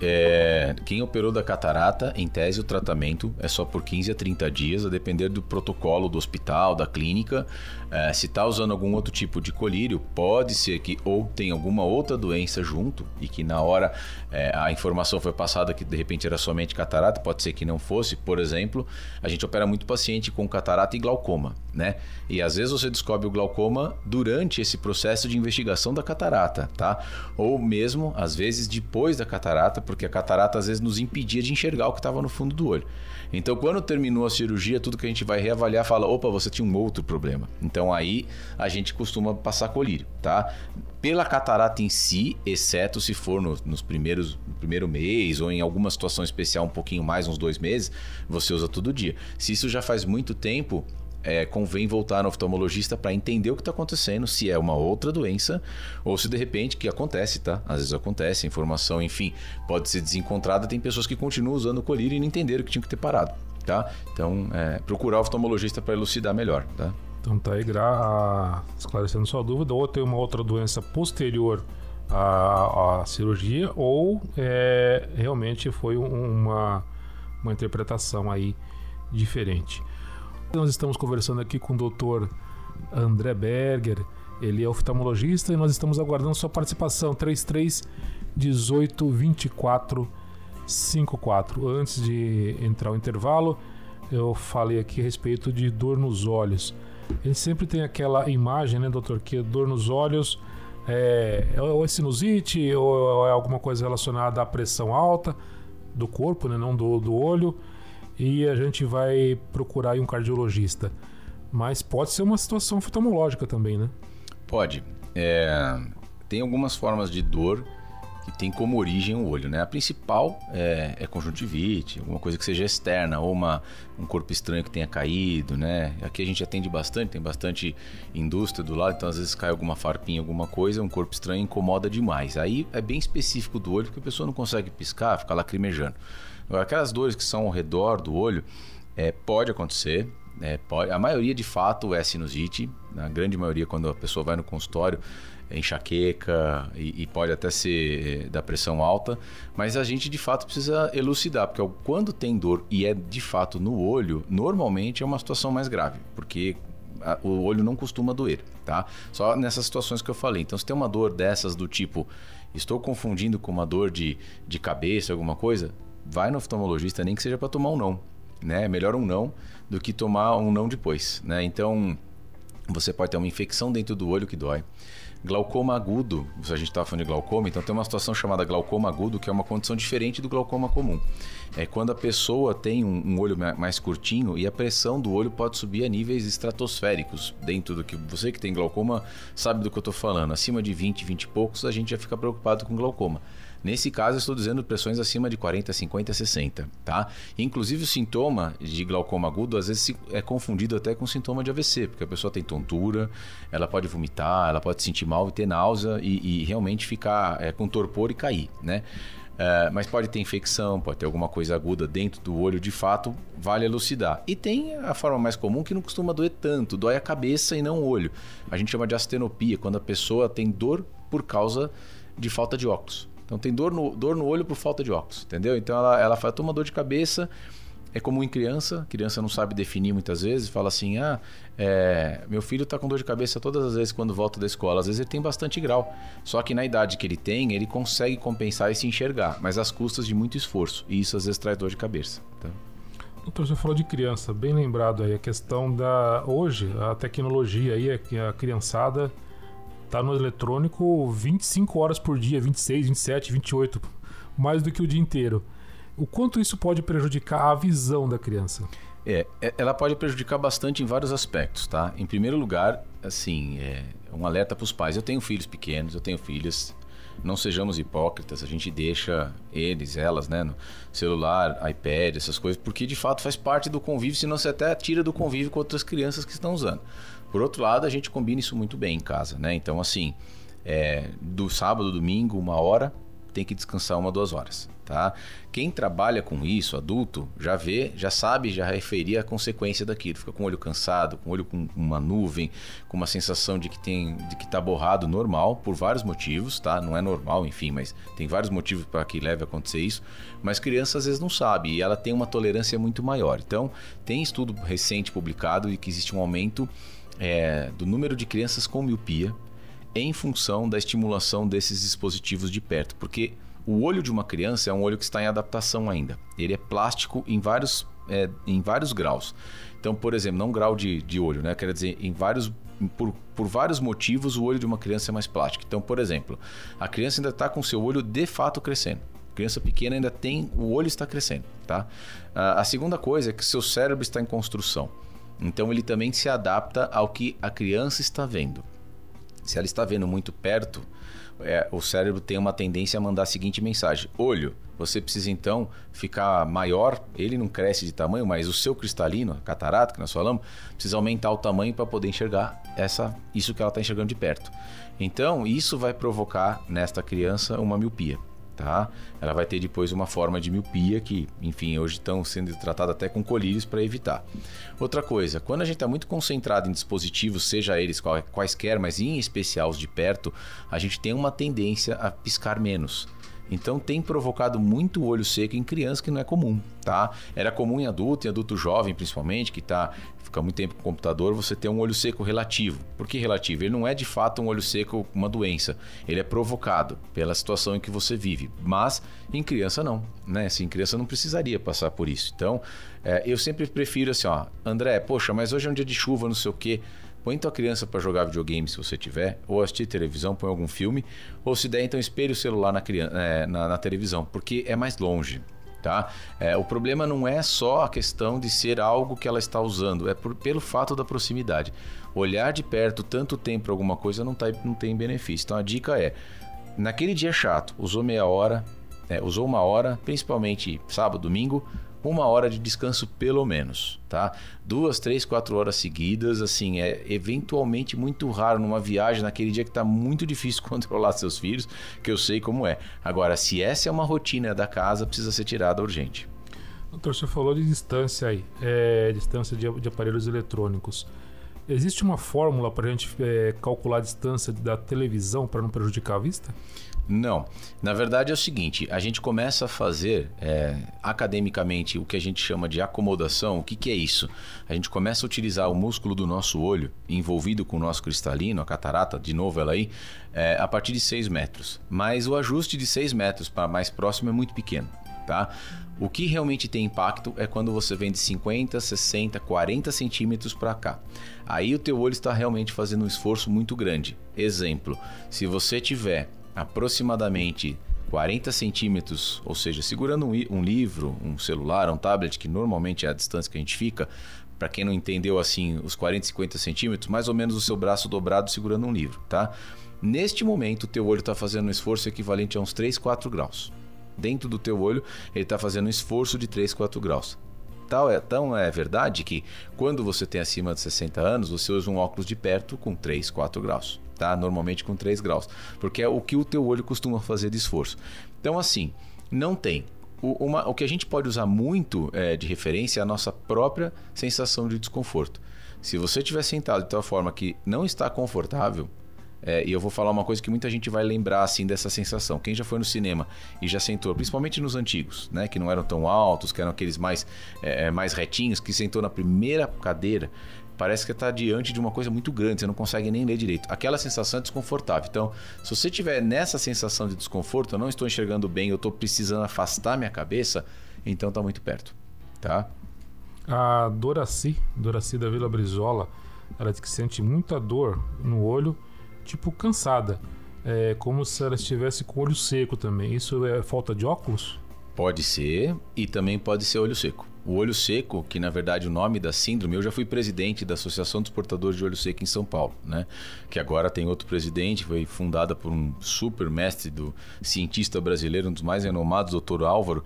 É, quem operou da catarata, em tese, o tratamento é só por 15 a 30 dias, a depender do protocolo do hospital, da clínica. É, se está usando algum outro tipo de colírio, pode ser que ou tem alguma outra doença junto e que na hora é, a informação foi passada que de repente era somente catarata, pode ser que não fosse. Por exemplo, a gente opera muito paciente com catarata e glaucoma, né? E às vezes você descobre o glaucoma durante esse processo de investigação da catarata, tá? Ou mesmo, às vezes, depois da catarata porque a catarata às vezes nos impedia de enxergar o que estava no fundo do olho. Então, quando terminou a cirurgia, tudo que a gente vai reavaliar fala: opa, você tinha um outro problema. Então, aí a gente costuma passar colírio, tá? Pela catarata em si, exceto se for no, nos primeiros no primeiro mês ou em alguma situação especial um pouquinho mais, uns dois meses, você usa todo dia. Se isso já faz muito tempo, é, convém voltar no oftalmologista para entender o que está acontecendo, se é uma outra doença ou se de repente que acontece, tá? Às vezes acontece, informação, enfim, pode ser desencontrada. Tem pessoas que continuam usando o colírio e não entenderam que tinham que ter parado, tá? Então, é, procurar o oftalmologista para elucidar melhor, tá? Então tá aí, gra... esclarecendo sua dúvida, ou tem uma outra doença posterior à, à cirurgia, ou é, realmente foi uma, uma interpretação aí diferente. Nós estamos conversando aqui com o Dr. André Berger, ele é oftalmologista e nós estamos aguardando sua participação 33 18 24 54. Antes de entrar o intervalo, eu falei aqui a respeito de dor nos olhos. Ele sempre tem aquela imagem, né, doutor, que dor nos olhos é, ou é sinusite ou é alguma coisa relacionada à pressão alta do corpo, né, não do, do olho e a gente vai procurar um cardiologista. Mas pode ser uma situação oftalmológica também, né? Pode. É, tem algumas formas de dor que tem como origem o olho, né? A principal é, é conjuntivite, alguma coisa que seja externa, ou uma, um corpo estranho que tenha caído, né? Aqui a gente atende bastante, tem bastante indústria do lado, então às vezes cai alguma farpinha, alguma coisa, um corpo estranho incomoda demais. Aí é bem específico do olho, porque a pessoa não consegue piscar, fica lacrimejando. Agora, aquelas dores que são ao redor do olho, é, pode acontecer. É, pode, a maioria de fato é sinusite, na grande maioria quando a pessoa vai no consultório enxaqueca e, e, pode até ser é, da pressão alta, mas a gente de fato precisa elucidar, porque quando tem dor e é de fato no olho, normalmente é uma situação mais grave, porque a, o olho não costuma doer, tá? Só nessas situações que eu falei. Então, se tem uma dor dessas do tipo, estou confundindo com uma dor de, de cabeça, alguma coisa, vai no oftalmologista, nem que seja para tomar um não. Né? É melhor um não do que tomar um não depois. Né? Então, você pode ter uma infecção dentro do olho que dói. Glaucoma agudo, se a gente estava falando de glaucoma, então tem uma situação chamada glaucoma agudo, que é uma condição diferente do glaucoma comum. É quando a pessoa tem um, um olho mais curtinho e a pressão do olho pode subir a níveis estratosféricos. Dentro do que você que tem glaucoma sabe do que eu estou falando. Acima de 20, 20 e poucos, a gente já fica preocupado com glaucoma. Nesse caso, eu estou dizendo pressões acima de 40, 50, 60, tá? Inclusive, o sintoma de glaucoma agudo às vezes é confundido até com sintoma de AVC, porque a pessoa tem tontura, ela pode vomitar, ela pode se sentir mal e ter náusea e, e realmente ficar é, com torpor e cair, né? É, mas pode ter infecção, pode ter alguma coisa aguda dentro do olho, de fato, vale elucidar. E tem a forma mais comum que não costuma doer tanto, dói a cabeça e não o olho. A gente chama de astenopia, quando a pessoa tem dor por causa de falta de óculos. Então tem dor no, dor no olho por falta de óculos, entendeu? Então ela, ela fala, toma dor de cabeça, é comum em criança, criança não sabe definir muitas vezes, fala assim, ah, é, meu filho está com dor de cabeça todas as vezes quando volta da escola, às vezes ele tem bastante grau, só que na idade que ele tem, ele consegue compensar e se enxergar, mas às custas de muito esforço, e isso às vezes traz dor de cabeça. Tá? Doutor, você falou de criança, bem lembrado aí, a questão da, hoje, a tecnologia aí, a criançada tá no eletrônico 25 horas por dia, 26, 27, 28, mais do que o dia inteiro. O quanto isso pode prejudicar a visão da criança? É, é ela pode prejudicar bastante em vários aspectos, tá? Em primeiro lugar, assim, é um alerta para os pais. Eu tenho filhos pequenos, eu tenho filhas. Não sejamos hipócritas, a gente deixa eles, elas, né, no celular, iPad, essas coisas, porque de fato faz parte do convívio, senão você até tira do convívio com outras crianças que estão usando. Por outro lado, a gente combina isso muito bem em casa, né? Então, assim, é, do sábado, domingo, uma hora, tem que descansar uma, duas horas, tá? Quem trabalha com isso, adulto, já vê, já sabe, já referir a consequência daquilo. Fica com o olho cansado, com o olho com uma nuvem, com uma sensação de que tem, de que tá borrado normal, por vários motivos, tá? Não é normal, enfim, mas tem vários motivos para que leve a acontecer isso. Mas criança às vezes não sabe e ela tem uma tolerância muito maior. Então, tem estudo recente publicado de que existe um aumento é, do número de crianças com miopia em função da estimulação desses dispositivos de perto, porque o olho de uma criança é um olho que está em adaptação ainda. Ele é plástico em vários, é, em vários graus. Então, por exemplo, não grau de, de olho, né? Quer dizer, em vários por, por, vários motivos, o olho de uma criança é mais plástico. Então, por exemplo, a criança ainda está com seu olho de fato crescendo. A criança pequena ainda tem, o olho está crescendo, tá? a segunda coisa é que seu cérebro está em construção. Então, ele também se adapta ao que a criança está vendo. Se ela está vendo muito perto, é, o cérebro tem uma tendência a mandar a seguinte mensagem: olho, você precisa então ficar maior. Ele não cresce de tamanho, mas o seu cristalino, a catarata que nós falamos, precisa aumentar o tamanho para poder enxergar essa, isso que ela está enxergando de perto. Então, isso vai provocar nesta criança uma miopia tá? Ela vai ter depois uma forma de miopia que, enfim, hoje estão sendo tratadas até com colírios para evitar. Outra coisa, quando a gente está muito concentrado em dispositivos, seja eles quaisquer, mas em especial os de perto, a gente tem uma tendência a piscar menos. Então tem provocado muito olho seco em criança que não é comum, tá? Era comum em adulto, em adulto jovem principalmente, que tá fica muito tempo com o computador, você ter um olho seco relativo. Por que relativo? Ele não é de fato um olho seco uma doença. Ele é provocado pela situação em que você vive. Mas em criança não, né? Assim, em criança não precisaria passar por isso. Então, é, eu sempre prefiro assim, ó, André, poxa, mas hoje é um dia de chuva, não sei o quê. Põe tua criança para jogar videogame se você tiver, ou assistir televisão, põe algum filme, ou se der, então espelhe o celular na, criança, é, na, na televisão, porque é mais longe. Tá? É, o problema não é só a questão de ser algo que ela está usando, é por, pelo fato da proximidade. Olhar de perto tanto tempo para alguma coisa não, tá, não tem benefício. Então a dica é: naquele dia chato, usou meia hora, é, usou uma hora, principalmente sábado, domingo, uma hora de descanso pelo menos, tá? Duas, três, quatro horas seguidas, assim, é eventualmente muito raro numa viagem naquele dia que está muito [LAUGHS] difícil controlar seus filhos, que eu sei como é. Agora, se essa é uma rotina da casa, precisa ser tirada urgente. Doutor, você falou de distância aí, é, distância de, de, aparelhos eletrônicos. Existe uma fórmula para a gente é, calcular a distância da televisão para não prejudicar a vista? Não. Na verdade é o seguinte: a gente começa a fazer é, academicamente o que a gente chama de acomodação. O que, que é isso? A gente começa a utilizar o músculo do nosso olho, envolvido com o nosso cristalino, a catarata, de novo ela aí, é, a partir de 6 metros. Mas o ajuste de 6 metros para mais próximo é muito pequeno. Tá? O que realmente tem impacto é quando você vem de 50, 60, 40 centímetros para cá. Aí o teu olho está realmente fazendo um esforço muito grande. Exemplo, se você tiver aproximadamente 40 centímetros, ou seja, segurando um, um, livro, um celular, um tablet, que normalmente é a distância que a gente fica, para quem não entendeu assim, os 40, 50 centímetros, mais ou menos o seu braço dobrado segurando um livro, tá? Neste momento, o teu olho está fazendo um esforço equivalente a uns 3, 4 graus. Dentro do teu olho, ele está fazendo um esforço de 3, 4 graus. Tal é, tão é verdade que quando você tem acima de 60 anos, você usa um óculos de perto com 3, 4 graus tá? Normalmente com 3 graus, porque é o que o teu olho costuma fazer de esforço. Então, assim, não tem. O, uma, o que a gente pode usar muito é, de referência é a nossa própria sensação de desconforto. Se você estiver sentado de tal forma que não está confortável, é, e eu vou falar uma coisa que muita gente vai lembrar assim dessa sensação. Quem já foi no cinema e já sentou, principalmente nos antigos, né, que não eram tão altos, que eram aqueles mais, é, é mais retinhos, que sentou na primeira cadeira, parece que está diante de uma coisa muito grande, você não consegue nem ler direito. Aquela sensação é desconfortável. Então, se você tiver nessa sensação de desconforto, eu não estou enxergando bem, eu estou precisando afastar minha cabeça, então está muito perto, tá? A Doraci, Doraci da Vila Brizola, ela diz que sente muita dor no olho, tipo cansada. É como se ela estivesse com o olho seco também. Isso é falta de óculos? Pode ser, e também pode ser olho seco. O olho seco, que na verdade o nome da síndrome, eu já fui presidente da Associação dos Portadores de Olho Seco em São Paulo, né? Que agora tem outro presidente, foi fundada por um super mestre do cientista brasileiro, um dos mais renomados, doutor Álvaro.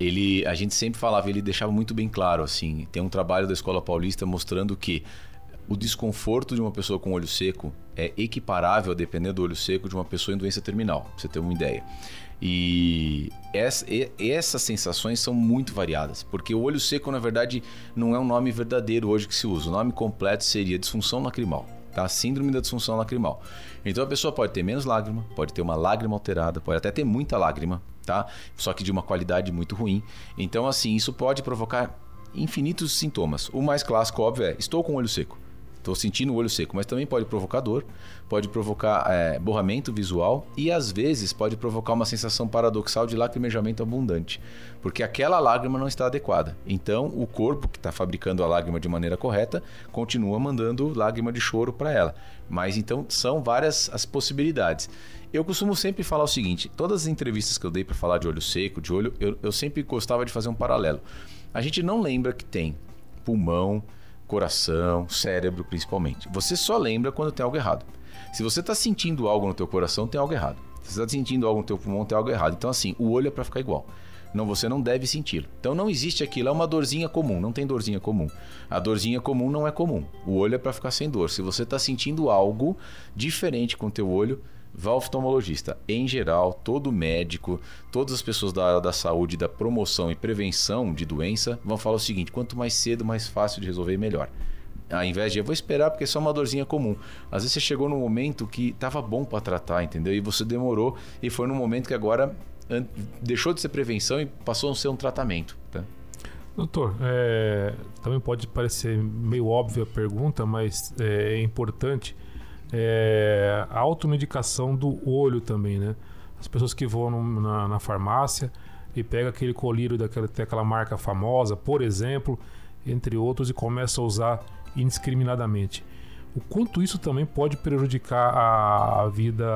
Ele, a gente sempre falava, ele deixava muito bem claro assim, tem um trabalho da Escola Paulista mostrando que o desconforto de uma pessoa com olho seco é equiparável, dependendo do olho seco, de uma pessoa em doença terminal, pra você ter uma ideia. E, essa, essas sensações são muito variadas, porque o olho seco, na verdade, não é um nome verdadeiro hoje que se usa. O nome completo seria disfunção lacrimal, tá? Síndrome da disfunção lacrimal. Então a pessoa pode ter menos lágrima, pode ter uma lágrima alterada, pode até ter muita lágrima, tá? Só que de uma qualidade muito ruim. Então, assim, isso pode provocar infinitos sintomas. O mais clássico, óbvio, é estou com o olho seco. Estou sentindo o olho seco, mas também pode provocar dor, pode provocar é, borramento visual e às vezes pode provocar uma sensação paradoxal de lacrimejamento abundante, porque aquela lágrima não está adequada. Então, o corpo que está fabricando a lágrima de maneira correta continua mandando lágrima de choro para ela. Mas então são várias as possibilidades. Eu costumo sempre falar o seguinte: todas as entrevistas que eu dei para falar de olho seco, de olho, eu, eu sempre gostava de fazer um paralelo. A gente não lembra que tem pulmão coração, cérebro principalmente. Você só lembra quando tem algo errado. Se você está sentindo algo no teu coração, tem algo errado. Se você está sentindo algo no teu pulmão, tem algo errado. Então assim, o olho é para ficar igual. Não, você não deve senti-lo. Então não existe aquilo, é uma dorzinha comum, não tem dorzinha comum. A dorzinha comum não é comum. O olho é para ficar sem dor. Se você está sentindo algo diferente com o teu olho, vá ao oftalmologista. Em geral, todo médico, todas as pessoas da área da saúde, da promoção e prevenção de doença vão falar o seguinte: quanto mais cedo, mais fácil de resolver, melhor. Ao invés de eu vou esperar porque é só uma dorzinha comum. Às vezes você chegou num momento que estava bom para tratar, entendeu? E você demorou e foi num momento que agora deixou de ser prevenção e passou a ser um tratamento. Tá? Doutor, é, também pode parecer meio óbvia a pergunta, mas é, é importante é, automedicação do olho também, né? As pessoas que vão no, na, na, farmácia e pegam aquele colírio daquela, daquela marca famosa, por exemplo, entre outros, e começam a usar indiscriminadamente o quanto isso também pode prejudicar a vida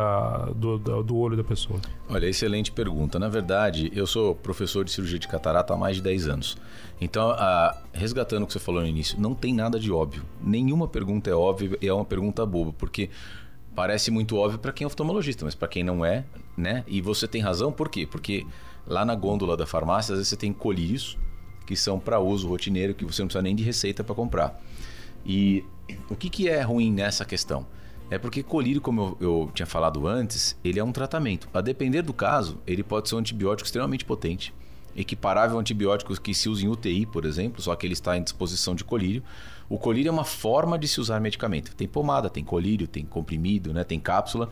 do, do, olho da pessoa? Olha, excelente pergunta. Na verdade, eu sou professor de cirurgia de catarata há mais de 10 anos. Então, a, resgatando o que você falou no início, não tem nada de óbvio. Nenhuma pergunta é óbvia e é uma pergunta boba, porque parece muito óbvio para quem é oftalmologista, mas para quem não é, né? E você tem razão, por quê? Porque lá na gôndola da farmácia, às vezes você tem colírios que são para uso rotineiro, que você não precisa nem de receita para comprar. E o que, que é ruim nessa questão? É porque colírio, como eu, eu, tinha falado antes, ele é um tratamento. A depender do caso, ele pode ser um antibiótico extremamente potente, equiparável a antibióticos que se usam em UTI, por exemplo, só que ele está em disposição de colírio. O colírio é uma forma de se usar medicamento. Tem pomada, tem colírio, tem comprimido, né, tem cápsula.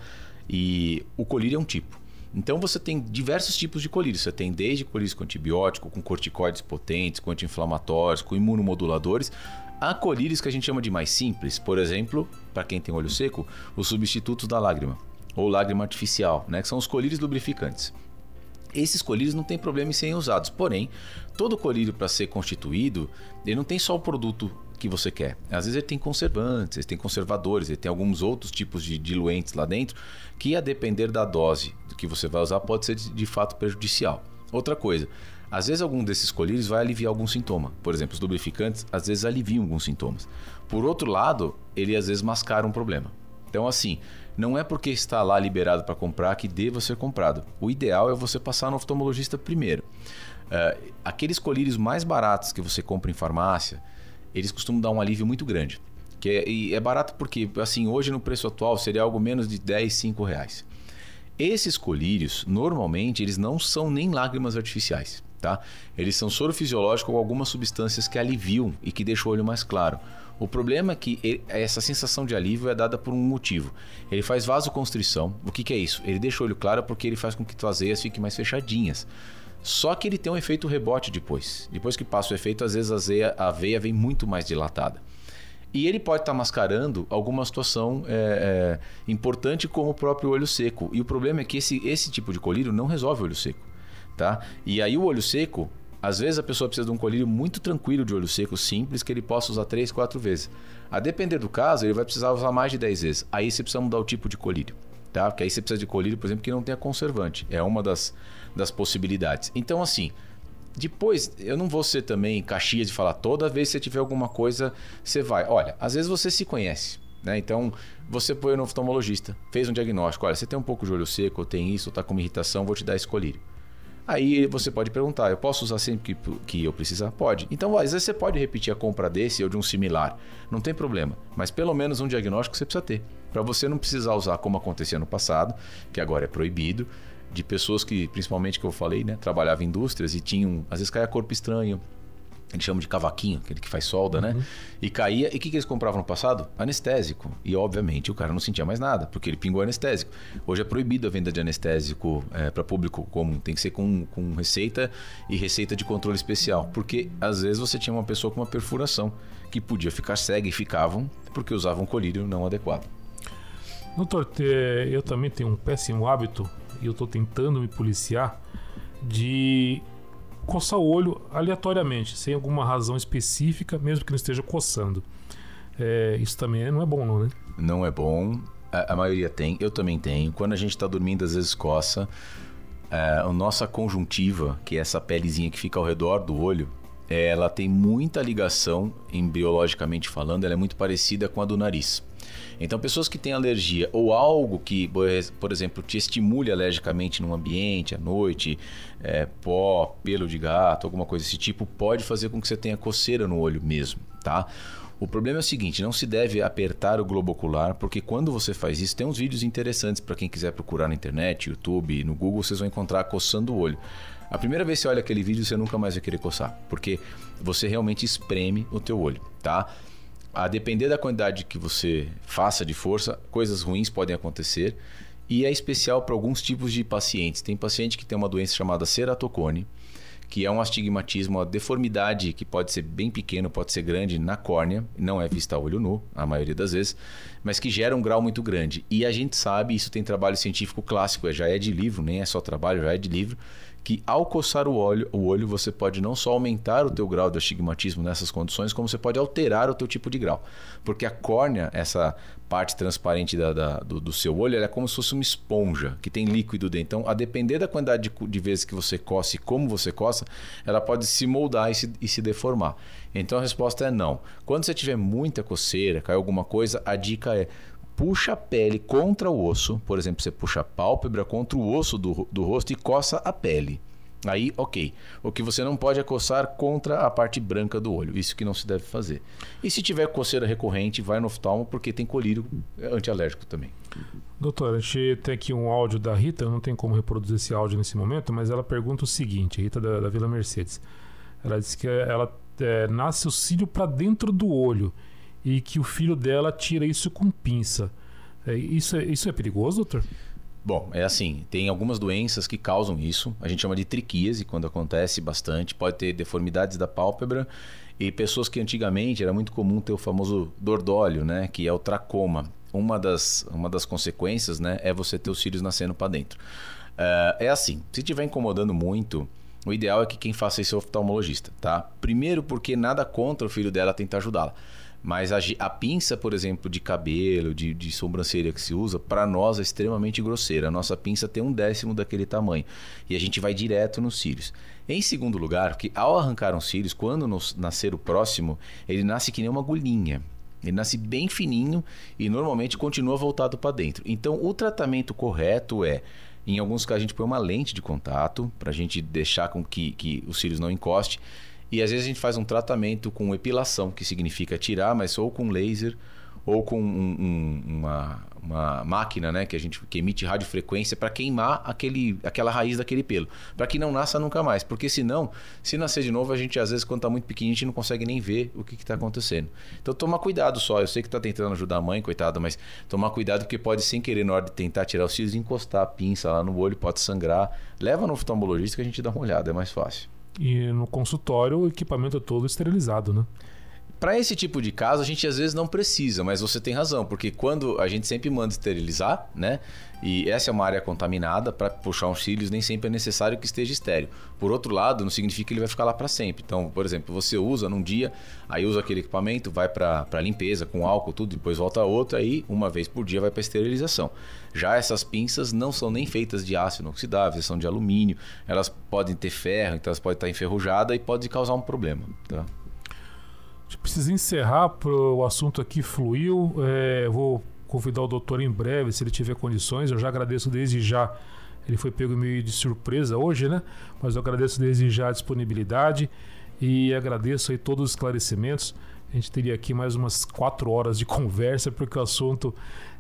E o colírio é um tipo. Então você tem diversos tipos de colírio. Você tem desde colírios com antibiótico, com corticoides potentes, com anti-inflamatórios, com imunomoduladores, Há colírios que a gente chama de mais simples, por exemplo, para quem tem olho seco, os substitutos da lágrima, ou lágrima artificial, né, que são os colírios lubrificantes. Esses colírios não tem problema em serem usados, porém, todo colírio para ser constituído, ele não tem só o produto que você quer. Às vezes ele tem conservantes, ele tem conservadores, ele tem alguns outros tipos de diluentes lá dentro, que a depender da dose que você vai usar pode ser de fato prejudicial. Outra coisa, às vezes algum desses colírios vai aliviar algum sintoma. Por exemplo, os lubrificantes às vezes aliviam alguns sintomas. Por outro lado, ele às vezes mascara um problema. Então assim, não é porque está lá liberado para comprar que deva ser comprado. O ideal é você passar no oftalmologista primeiro. Uh, aqueles colírios mais baratos que você compra em farmácia, eles costumam dar um alívio muito grande. Que é, e é barato porque, assim, hoje no preço atual seria algo menos de 10, 5 reais. Esses colírios, normalmente, eles não são nem lágrimas artificiais tá? Eles são soro fisiológico com algumas substâncias que aliviam e que deixam o olho mais claro. O problema é que essa sensação de alívio é dada por um motivo. Ele faz vasoconstrição. O que, que é isso? Ele deixa o olho claro porque ele faz com que tuas veias fiquem mais fechadinhas. Só que ele tem um efeito rebote depois. Depois que passa o efeito, às vezes a veia, a veia vem muito mais dilatada. E ele pode estar tá mascarando alguma situação é, é, importante, como o próprio olho seco. E o problema é que esse, esse tipo de colírio não resolve o olho seco tá? E aí o olho seco, às vezes a pessoa precisa de um colírio muito tranquilo de olho seco, simples, que ele possa usar 3, 4 vezes. A depender do caso, ele vai precisar usar mais de 10 vezes. Aí você precisa mudar o tipo de colírio. tá? Porque aí você precisa de colírio, por exemplo, que não tenha conservante. É uma das, das possibilidades. Então, assim, depois, eu não vou ser também caxias de falar toda vez que você tiver alguma coisa, você vai. Olha, às vezes você se conhece. Né? Então, você foi no oftalmologista, fez um diagnóstico. Olha, você tem um pouco de olho seco, ou tem isso, ou está com irritação, vou te dar esse colírio. Aí você pode perguntar: eu posso usar sempre que, que eu precisar? Pode. Então, às vezes você pode repetir a compra desse ou de um similar. Não tem problema. Mas pelo menos um diagnóstico você precisa ter. Para você não precisar usar como acontecia no passado, que agora é proibido, de pessoas que, principalmente que eu falei, né, trabalhavam em indústrias e tinham, às vezes caia corpo estranho, eles chamam de cavaquinho, aquele que faz solda, né? uhum. né? E caía. E o que, que eles compravam no passado? Anestésico. E obviamente o cara não sentia mais nada, porque ele pingou anestésico. Hoje é proibido a venda de anestésico é, para público comum. Tem que ser com, com receita e receita de controle especial. Porque às vezes você tinha uma pessoa com uma perfuração que podia ficar cega e ficavam porque usavam colírio não adequado. Doutor, eu também tenho um péssimo hábito e eu estou tentando me policiar de coçar o olho aleatoriamente, sem alguma razão específica, mesmo que não esteja coçando. É, isso também não é bom, não, né? Não é bom. A, a maioria tem, eu também tenho. Quando a gente está dormindo, às vezes coça. É, a nossa conjuntiva, que é essa pelezinha que fica ao redor do olho, ela tem muita ligação, embriologicamente falando, ela é muito parecida com a do nariz. Então, pessoas que têm alergia ou algo que, por exemplo, te estimule alergicamente num ambiente, à noite, é, pó, pelo de gato, alguma coisa desse tipo, pode fazer com que você tenha coceira no olho mesmo, tá? O problema é o seguinte, não se deve apertar o globo ocular, porque quando você faz isso, tem uns vídeos interessantes para quem quiser procurar na internet, YouTube, no Google, vocês vão encontrar coçando o olho. A primeira vez que você olha aquele vídeo, você nunca mais vai querer coçar, porque você realmente espreme o teu olho, tá? A depender da quantidade que você faça de força, coisas ruins podem acontecer. E é especial para alguns tipos de pacientes. Tem paciente que tem uma doença chamada ceratocone, que é um astigmatismo, uma deformidade que pode ser bem pequeno, pode ser grande na córnea, não é vista a olho nu, a maioria das vezes, mas que gera um grau muito grande. E a gente sabe, isso tem trabalho científico clássico, já é de livro, nem é só trabalho, já é de livro, que ao coçar o olho, o olho você pode não só aumentar o teu grau de astigmatismo nessas condições, como você pode alterar o teu tipo de grau. Porque a córnea, essa parte transparente da, da, do, do, seu olho, é como se fosse uma esponja que tem líquido dentro. Então, a depender da quantidade de, de vezes que você coça e como você coça, ela pode se moldar e se, e se deformar. Então, a resposta é não. Quando você tiver muita coceira, cai alguma coisa, a dica é puxa a pele contra o osso, por exemplo, você puxa a pálpebra contra o osso do, do rosto e coça a pele. Aí, ok. O que você não pode é coçar contra a parte branca do olho. Isso que não se deve fazer. E se tiver coceira recorrente, vai no oftalmo porque tem colírio antialérgico também. Doutor, a gente tem aqui um áudio da Rita, eu não tenho como reproduzir esse áudio nesse momento, mas ela pergunta o seguinte, Rita da, da Vila Mercedes. Ela disse que ela é, nasce o cílio para dentro do olho e que o filho dela tira isso com pinça. É, isso, é, isso é perigoso, doutor? Bom, é assim, tem algumas doenças que causam isso. A gente chama de triquíase quando acontece bastante. Pode ter deformidades da pálpebra e pessoas que antigamente era muito comum ter o famoso dordólio, né, que é o tracoma. Uma das, uma das consequências, né, é você ter os cílios nascendo para dentro. Uh, é assim, se estiver incomodando muito, o ideal é que quem faça isso é o oftalmologista, tá? Primeiro porque nada contra o filho dela tentar ajudá-la. Mas a, a, pinça, por exemplo, de cabelo, de, de sobrancelha que se usa, para nós é extremamente grosseira. A nossa pinça tem um décimo daquele tamanho. E a gente vai direto nos cílios. Em segundo lugar, que ao arrancar os cílios, quando nos, nascer o próximo, ele nasce que nem uma agulhinha. Ele nasce bem fininho e normalmente continua voltado para dentro. Então, o tratamento correto é em alguns casos, a gente põe uma lente de contato para a gente deixar com que, que os cílios não encoste. E às vezes a gente faz um tratamento com epilação, que significa tirar, mas ou com laser ou com um, um, uma, uma máquina né, que a gente que emite radiofrequência para queimar aquele, aquela raiz daquele pelo, para que não nasça nunca mais. Porque senão, se nascer de novo, a gente às vezes, quando está muito pequenininho, a gente não consegue nem ver o que está acontecendo. Então toma cuidado só. Eu sei que está tentando ajudar a mãe, coitada, mas tomar cuidado porque pode, sem querer, na hora de tentar tirar os cílios, encostar a pinça lá no olho, pode sangrar. Leva no oftalmologista que a gente dá uma olhada, é mais fácil. E no consultório o equipamento é todo esterilizado, né? Para esse tipo de caso, a gente às vezes não precisa, mas você tem razão, porque quando a gente sempre manda esterilizar, né? E essa é uma área contaminada, para puxar uns cílios nem sempre é necessário que esteja estéreo. Por outro lado, não significa que ele vai ficar lá para sempre. Então, por exemplo, você usa num dia, aí usa aquele equipamento, vai para limpeza com álcool, tudo, depois volta outro, aí uma vez por dia vai para esterilização. Já essas pinças não são nem feitas de aço inoxidável, são de alumínio, elas podem ter ferro, então elas podem estar enferrujadas e pode causar um problema. Tá? A gente precisa encerrar, o assunto aqui fluiu. É, vou convidar o doutor em breve, se ele tiver condições. Eu já agradeço desde já. Ele foi pego meio de surpresa hoje, né? Mas eu agradeço desde já a disponibilidade e agradeço aí todos os esclarecimentos. A gente teria aqui mais umas quatro horas de [LAUGHS] conversa, porque o assunto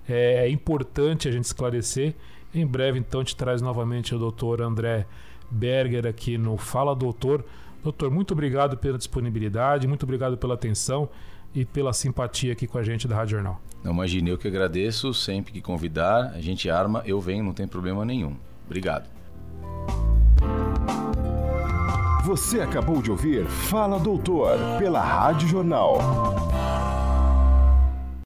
é importante a gente esclarecer. Em breve, então, te traz novamente o doutor André Berger aqui no Fala Doutor. Doutor, muito obrigado pela disponibilidade, muito obrigado pela atenção e pela simpatia aqui com a gente da Rádio Jornal. Não imagine, eu que agradeço. Sempre que convidar, a gente arma, eu venho, não tem problema nenhum. Obrigado. Você acabou de ouvir Fala Doutor, pela Rádio Jornal.